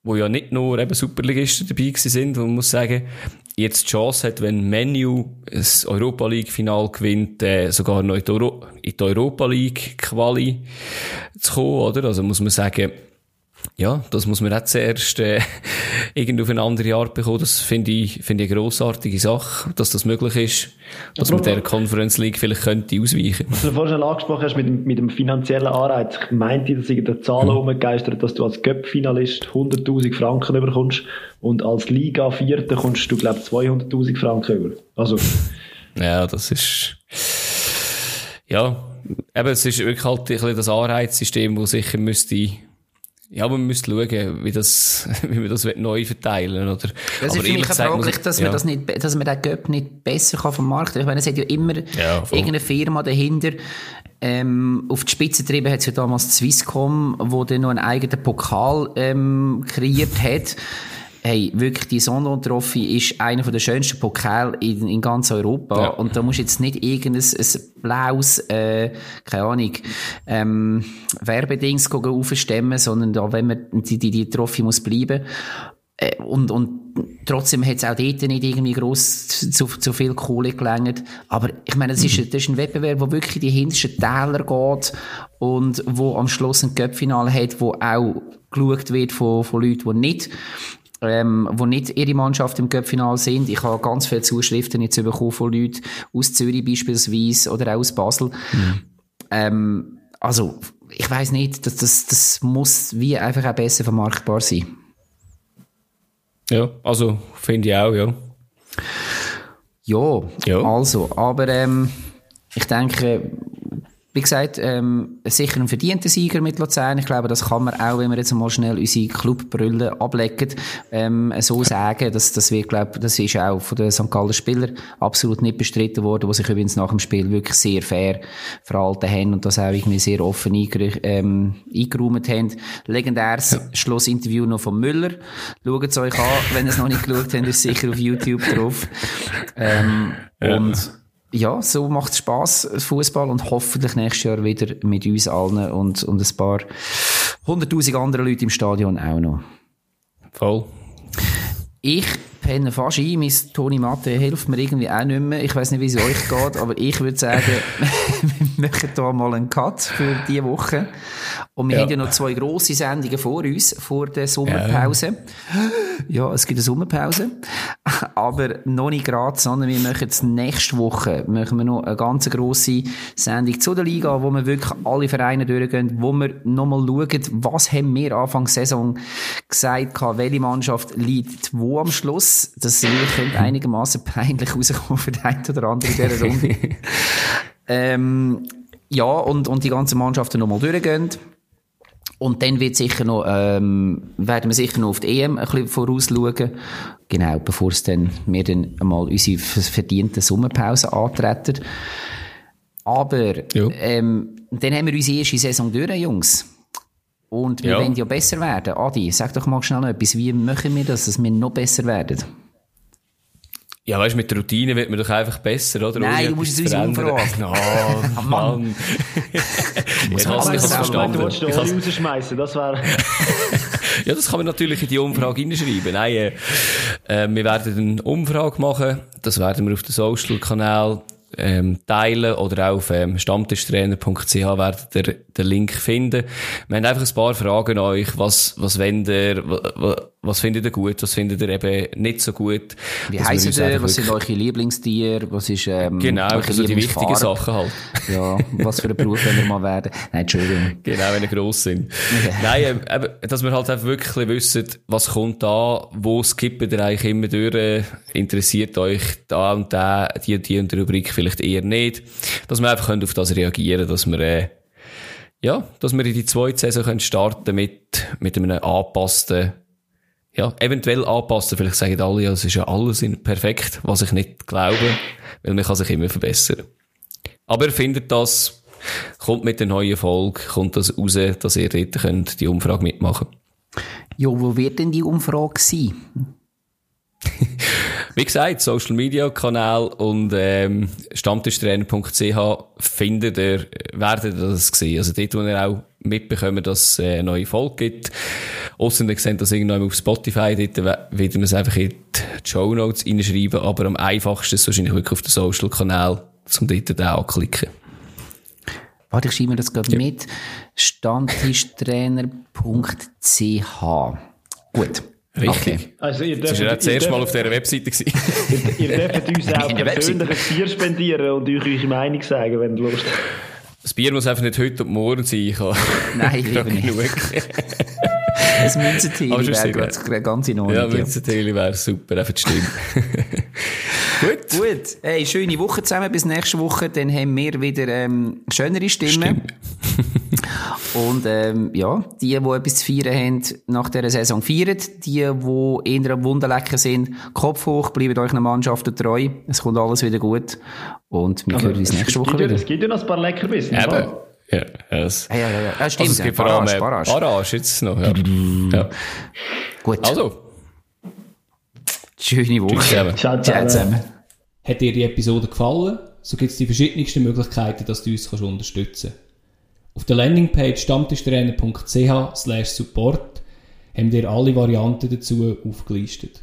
wo ja nicht nur eben Superligisten dabei gewesen sind, man muss sagen, jetzt die Chance hat, wenn Menu das Europa League Final gewinnt, äh, sogar noch in die, Euro in die Europa League Quali zu kommen, oder? Also muss man sagen, ja, das muss man auch zuerst äh, irgendwie auf eine andere Art bekommen. Das finde ich, finde ich eine grossartige Sache, dass das möglich ist, dass man der Conference League vielleicht könnte ausweichen. Was du vorhin schon angesprochen hast mit dem, mit dem finanziellen Anreiz, ich meinte, dass in der Zahlen Mhm. dass du als Cup-Finalist 100.000 Franken bekommst und als Liga-Vierter kommst du, glaube ich, 200.000 Franken über. Also, Ja, das ist, ja, eben, es ist wirklich halt ein bisschen das Anreizsystem, das sicher müsste, ja, man müsste schauen, wie das, wie man das neu verteilen, oder? Das ist für mich fraglich, ich- dass ja. man das nicht, dass man den Göpp nicht besser kann vermarkten kann. Ich meine, es hat ja immer Ja, irgendeine Firma dahinter. Ähm, auf die Spitze getrieben hat es ja damals Swisscom, wo dann noch einen eigenen Pokal ähm, kreiert hat. Hey, wirklich, die Sondern Trophy ist einer der schönsten Pokale in, in ganz Europa. Ja. Und da musst du jetzt nicht irgendein ein blaues, äh, keine Ahnung, ähm, Werbedings aufstemmen, sondern da, wenn man, die, die, die Trophy muss bleiben. äh, und, und trotzdem hat es auch dort nicht irgendwie gross zu, zu viel Kohle gelangt. Aber ich meine, das ist, das ist ein Wettbewerb, wo wirklich die hintersten Täler geht und wo am Schluss ein Cup-Finale hat, wo auch geschaut wird von, von Leuten, die nicht ähm, wo nicht ihre Mannschaft im Cup-Final sind. Ich habe ganz viele Zuschriften jetzt bekommen von Leuten aus Zürich beispielsweise oder auch aus Basel. Mhm. Ähm, also, ich weiß nicht, das, das, das muss wie einfach auch besser vermarktbar sein. Ja, also finde ich auch, ja. Ja, ja. also, aber ähm, ich denke, wie gesagt, ähm, sicher ein verdienter Sieger mit Luzern. Ich glaube, das kann man auch, wenn wir jetzt mal schnell unsere Clubbrille ablecken, ähm, so sagen. Das, das wird, glaube das ist auch von den St. Galler Spielern absolut nicht bestritten worden, die sich übrigens nach dem Spiel wirklich sehr fair verhalten haben und das auch irgendwie sehr offen ähm, eingeräumt haben. Legendäres ja. Schlussinterview noch von Müller. Schaut es euch an, wenn ihr es noch nicht geschaut habt, ist sicher auf YouTube drauf. Ähm, ja. Und ja, so macht es Spass, Fußball und hoffentlich nächstes Jahr wieder mit uns allen und, und ein paar hunderttausend andere Leute im Stadion auch noch. Voll. Ich penne fast ein. Mein Toni Matte hilft mir irgendwie auch nicht mehr. Ich weiß nicht, wie es euch geht, aber ich würde sagen, wir machen hier mal einen Cut für diese Woche. Und wir ja. haben ja noch zwei grosse Sendungen vor uns, vor der Sommerpause. Ja, ja es gibt eine Sommerpause. Aber noch nicht gerade, sondern wir machen jetzt nächste Woche machen wir noch eine ganz grosse Sendung zu der Liga, wo wir wirklich alle Vereine durchgehen, wo wir nochmal schauen, was haben wir Anfang Saison gesagt, welche Mannschaft liegt wo am Schluss das könnte einigermaßen peinlich rauskommen für den einen oder anderen in dieser Runde. ähm, ja, und, und die ganzen Mannschaften nochmal durchgehen. Und dann wird sicher noch, ähm, werden wir sicher noch auf die EM ein bisschen vorausschauen. Genau, bevor es dann, wir dann einmal unsere verdiente Sommerpause antreten. Aber, ähm, dann haben wir unsere erste Saison durch, Jungs. Und wir ja. wollen ja besser werden. Adi, sag doch mal schnell etwas. Wie machen wir das, dass wir noch besser werden? Ja, weißt du, mit der Routine wird man doch einfach besser, oder? Nein, du musst es uns umfragen. Oh, Mann. ich habe es nicht verstanden. Du willst den rausschmeißen, das wäre... ja, das kann man natürlich in die Umfrage hineinschreiben. Nein, äh, äh, wir werden eine Umfrage machen. Das werden wir auf dem Social-Kanal ähm, teilen oder auch auf ähm, stammtischtrainer.ch werdet ihr den Link finden. Wir haben einfach ein paar Fragen an euch. Was, was wollt ihr, was, findet ihr gut, was findet ihr eben nicht so gut? Wie heißt ihr, was sind eure Lieblingstiere, was ist, ähm, Genau, also die wichtigen Sachen halt. Ja, was für ein Beruf wollen wir mal werden? Nein, Entschuldigung. Genau, wenn ihr gross sind. Nein, eben, dass wir halt einfach wirklich wissen, was kommt da, wo skippt ihr eigentlich immer durch, interessiert euch da und da, die und die und die Rubrik vielleicht eher nicht. Dass wir einfach auf das reagieren können, dass wir, äh, ja, dass wir in die zweite Saison können starten mit, mit einem angepassten ja, eventuell anpassen. Vielleicht sagen alle, ja, es ist ja alles perfekt, was ich nicht glaube, weil man kann sich immer verbessern. Aber ihr findet das, kommt mit der neuen Folge, kommt das raus, dass ihr dort könnt die Umfrage mitmachen Ja, wo wird denn die Umfrage sein? Wie gesagt, Social Media Kanal und ähm, Stammtischtrainer.ch findet ihr, werdet ihr das sehen. Also dort, wo ihr auch mitbekommen, dass es eine neue Folge gibt. Ausser ihr seht das irgendwann auf Spotify, dort werden wir es einfach in die Show Notes reinschreiben, aber am einfachsten ist es wahrscheinlich wirklich auf den Social Kanal, um dort den anklicken. Warte, ich schreibe mir das gerade ja. mit. Stammtischtrainer.ch Gut. Richtig. Okay. Also ihr dürft, das war ja das erste Mal auf dieser Webseite. ihr, ihr dürft uns auch persönlich ein Bier spendieren und euch eure Meinung sagen, wenn ihr Lust habt. Das Bier muss einfach nicht heute und morgen sein. Ich Nein, lieber nicht. Genug. Ein Münzenteli wäre ganz in Ordnung. Ja, Münzenteli wäre super, einfach die Stimme. Gut. Gut. Hey, schöne Woche zusammen. Bis nächste Woche. Dann haben wir wieder ähm, schönere Stimmen. Stimme. Und ähm, ja, die, die etwas zu feiern haben, nach dieser Saison feiern. Die, die eher am Wunderlecken sind, Kopf hoch, bleibt euch einer Mannschaft treu. Es kommt alles wieder gut. Und wir hören uns nächste Woche wieder. Es gibt ja noch ein paar Leckerbissen. Eben. Ja, es, ja, ja, ja. ja stimmt. Also es gibt vor allem Barrage, Barrage jetzt noch. Ja. ja. Gut. Also. Schöne Woche. Tschüss Ciao zusammen. Hat dir die Episode gefallen? So gibt es die verschiedensten Möglichkeiten, dass du uns kannst unterstützen kannst. Auf der Landingpage stammtischtrainer.ch support haben wir alle Varianten dazu aufgelistet.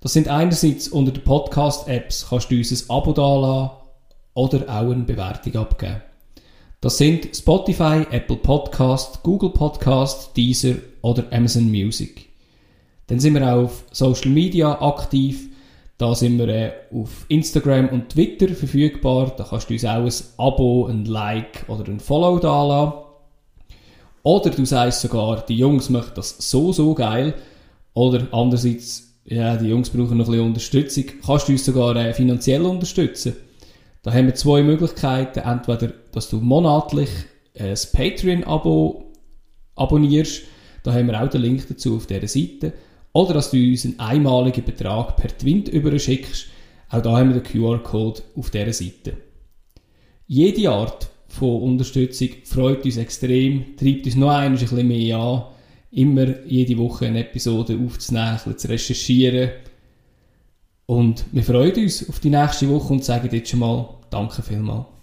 Das sind einerseits unter den Podcast-Apps kannst du uns ein Abo dalassen oder auch eine Bewertung abgeben. Das sind Spotify, Apple Podcast, Google Podcast, Deezer oder Amazon Music. Dann sind wir auch auf Social Media aktiv. Da sind wir äh, auf Instagram und Twitter verfügbar. Da kannst du uns auch ein Abo, ein Like oder ein Follow dalassen. Oder du sagst sogar, die Jungs möchten das so, so geil. Oder andererseits, ja, die Jungs brauchen noch ein bisschen Unterstützung. Kannst du uns sogar äh, finanziell unterstützen. Da haben wir zwei Möglichkeiten. Entweder, dass du monatlich äh, ein Patreon-Abo abonnierst. Da haben wir auch den Link dazu auf dieser Seite. Oder dass du uns einen einmaligen Betrag per Twint überschickst. Auch da haben wir den QR-Code auf dieser Seite. Jede Art von Unterstützung freut uns extrem, treibt uns noch ein bisschen mehr an, immer jede Woche eine Episode aufzunehmen, zu recherchieren. Und wir freuen uns auf die nächste Woche und sagen jetzt schon mal Danke vielmals.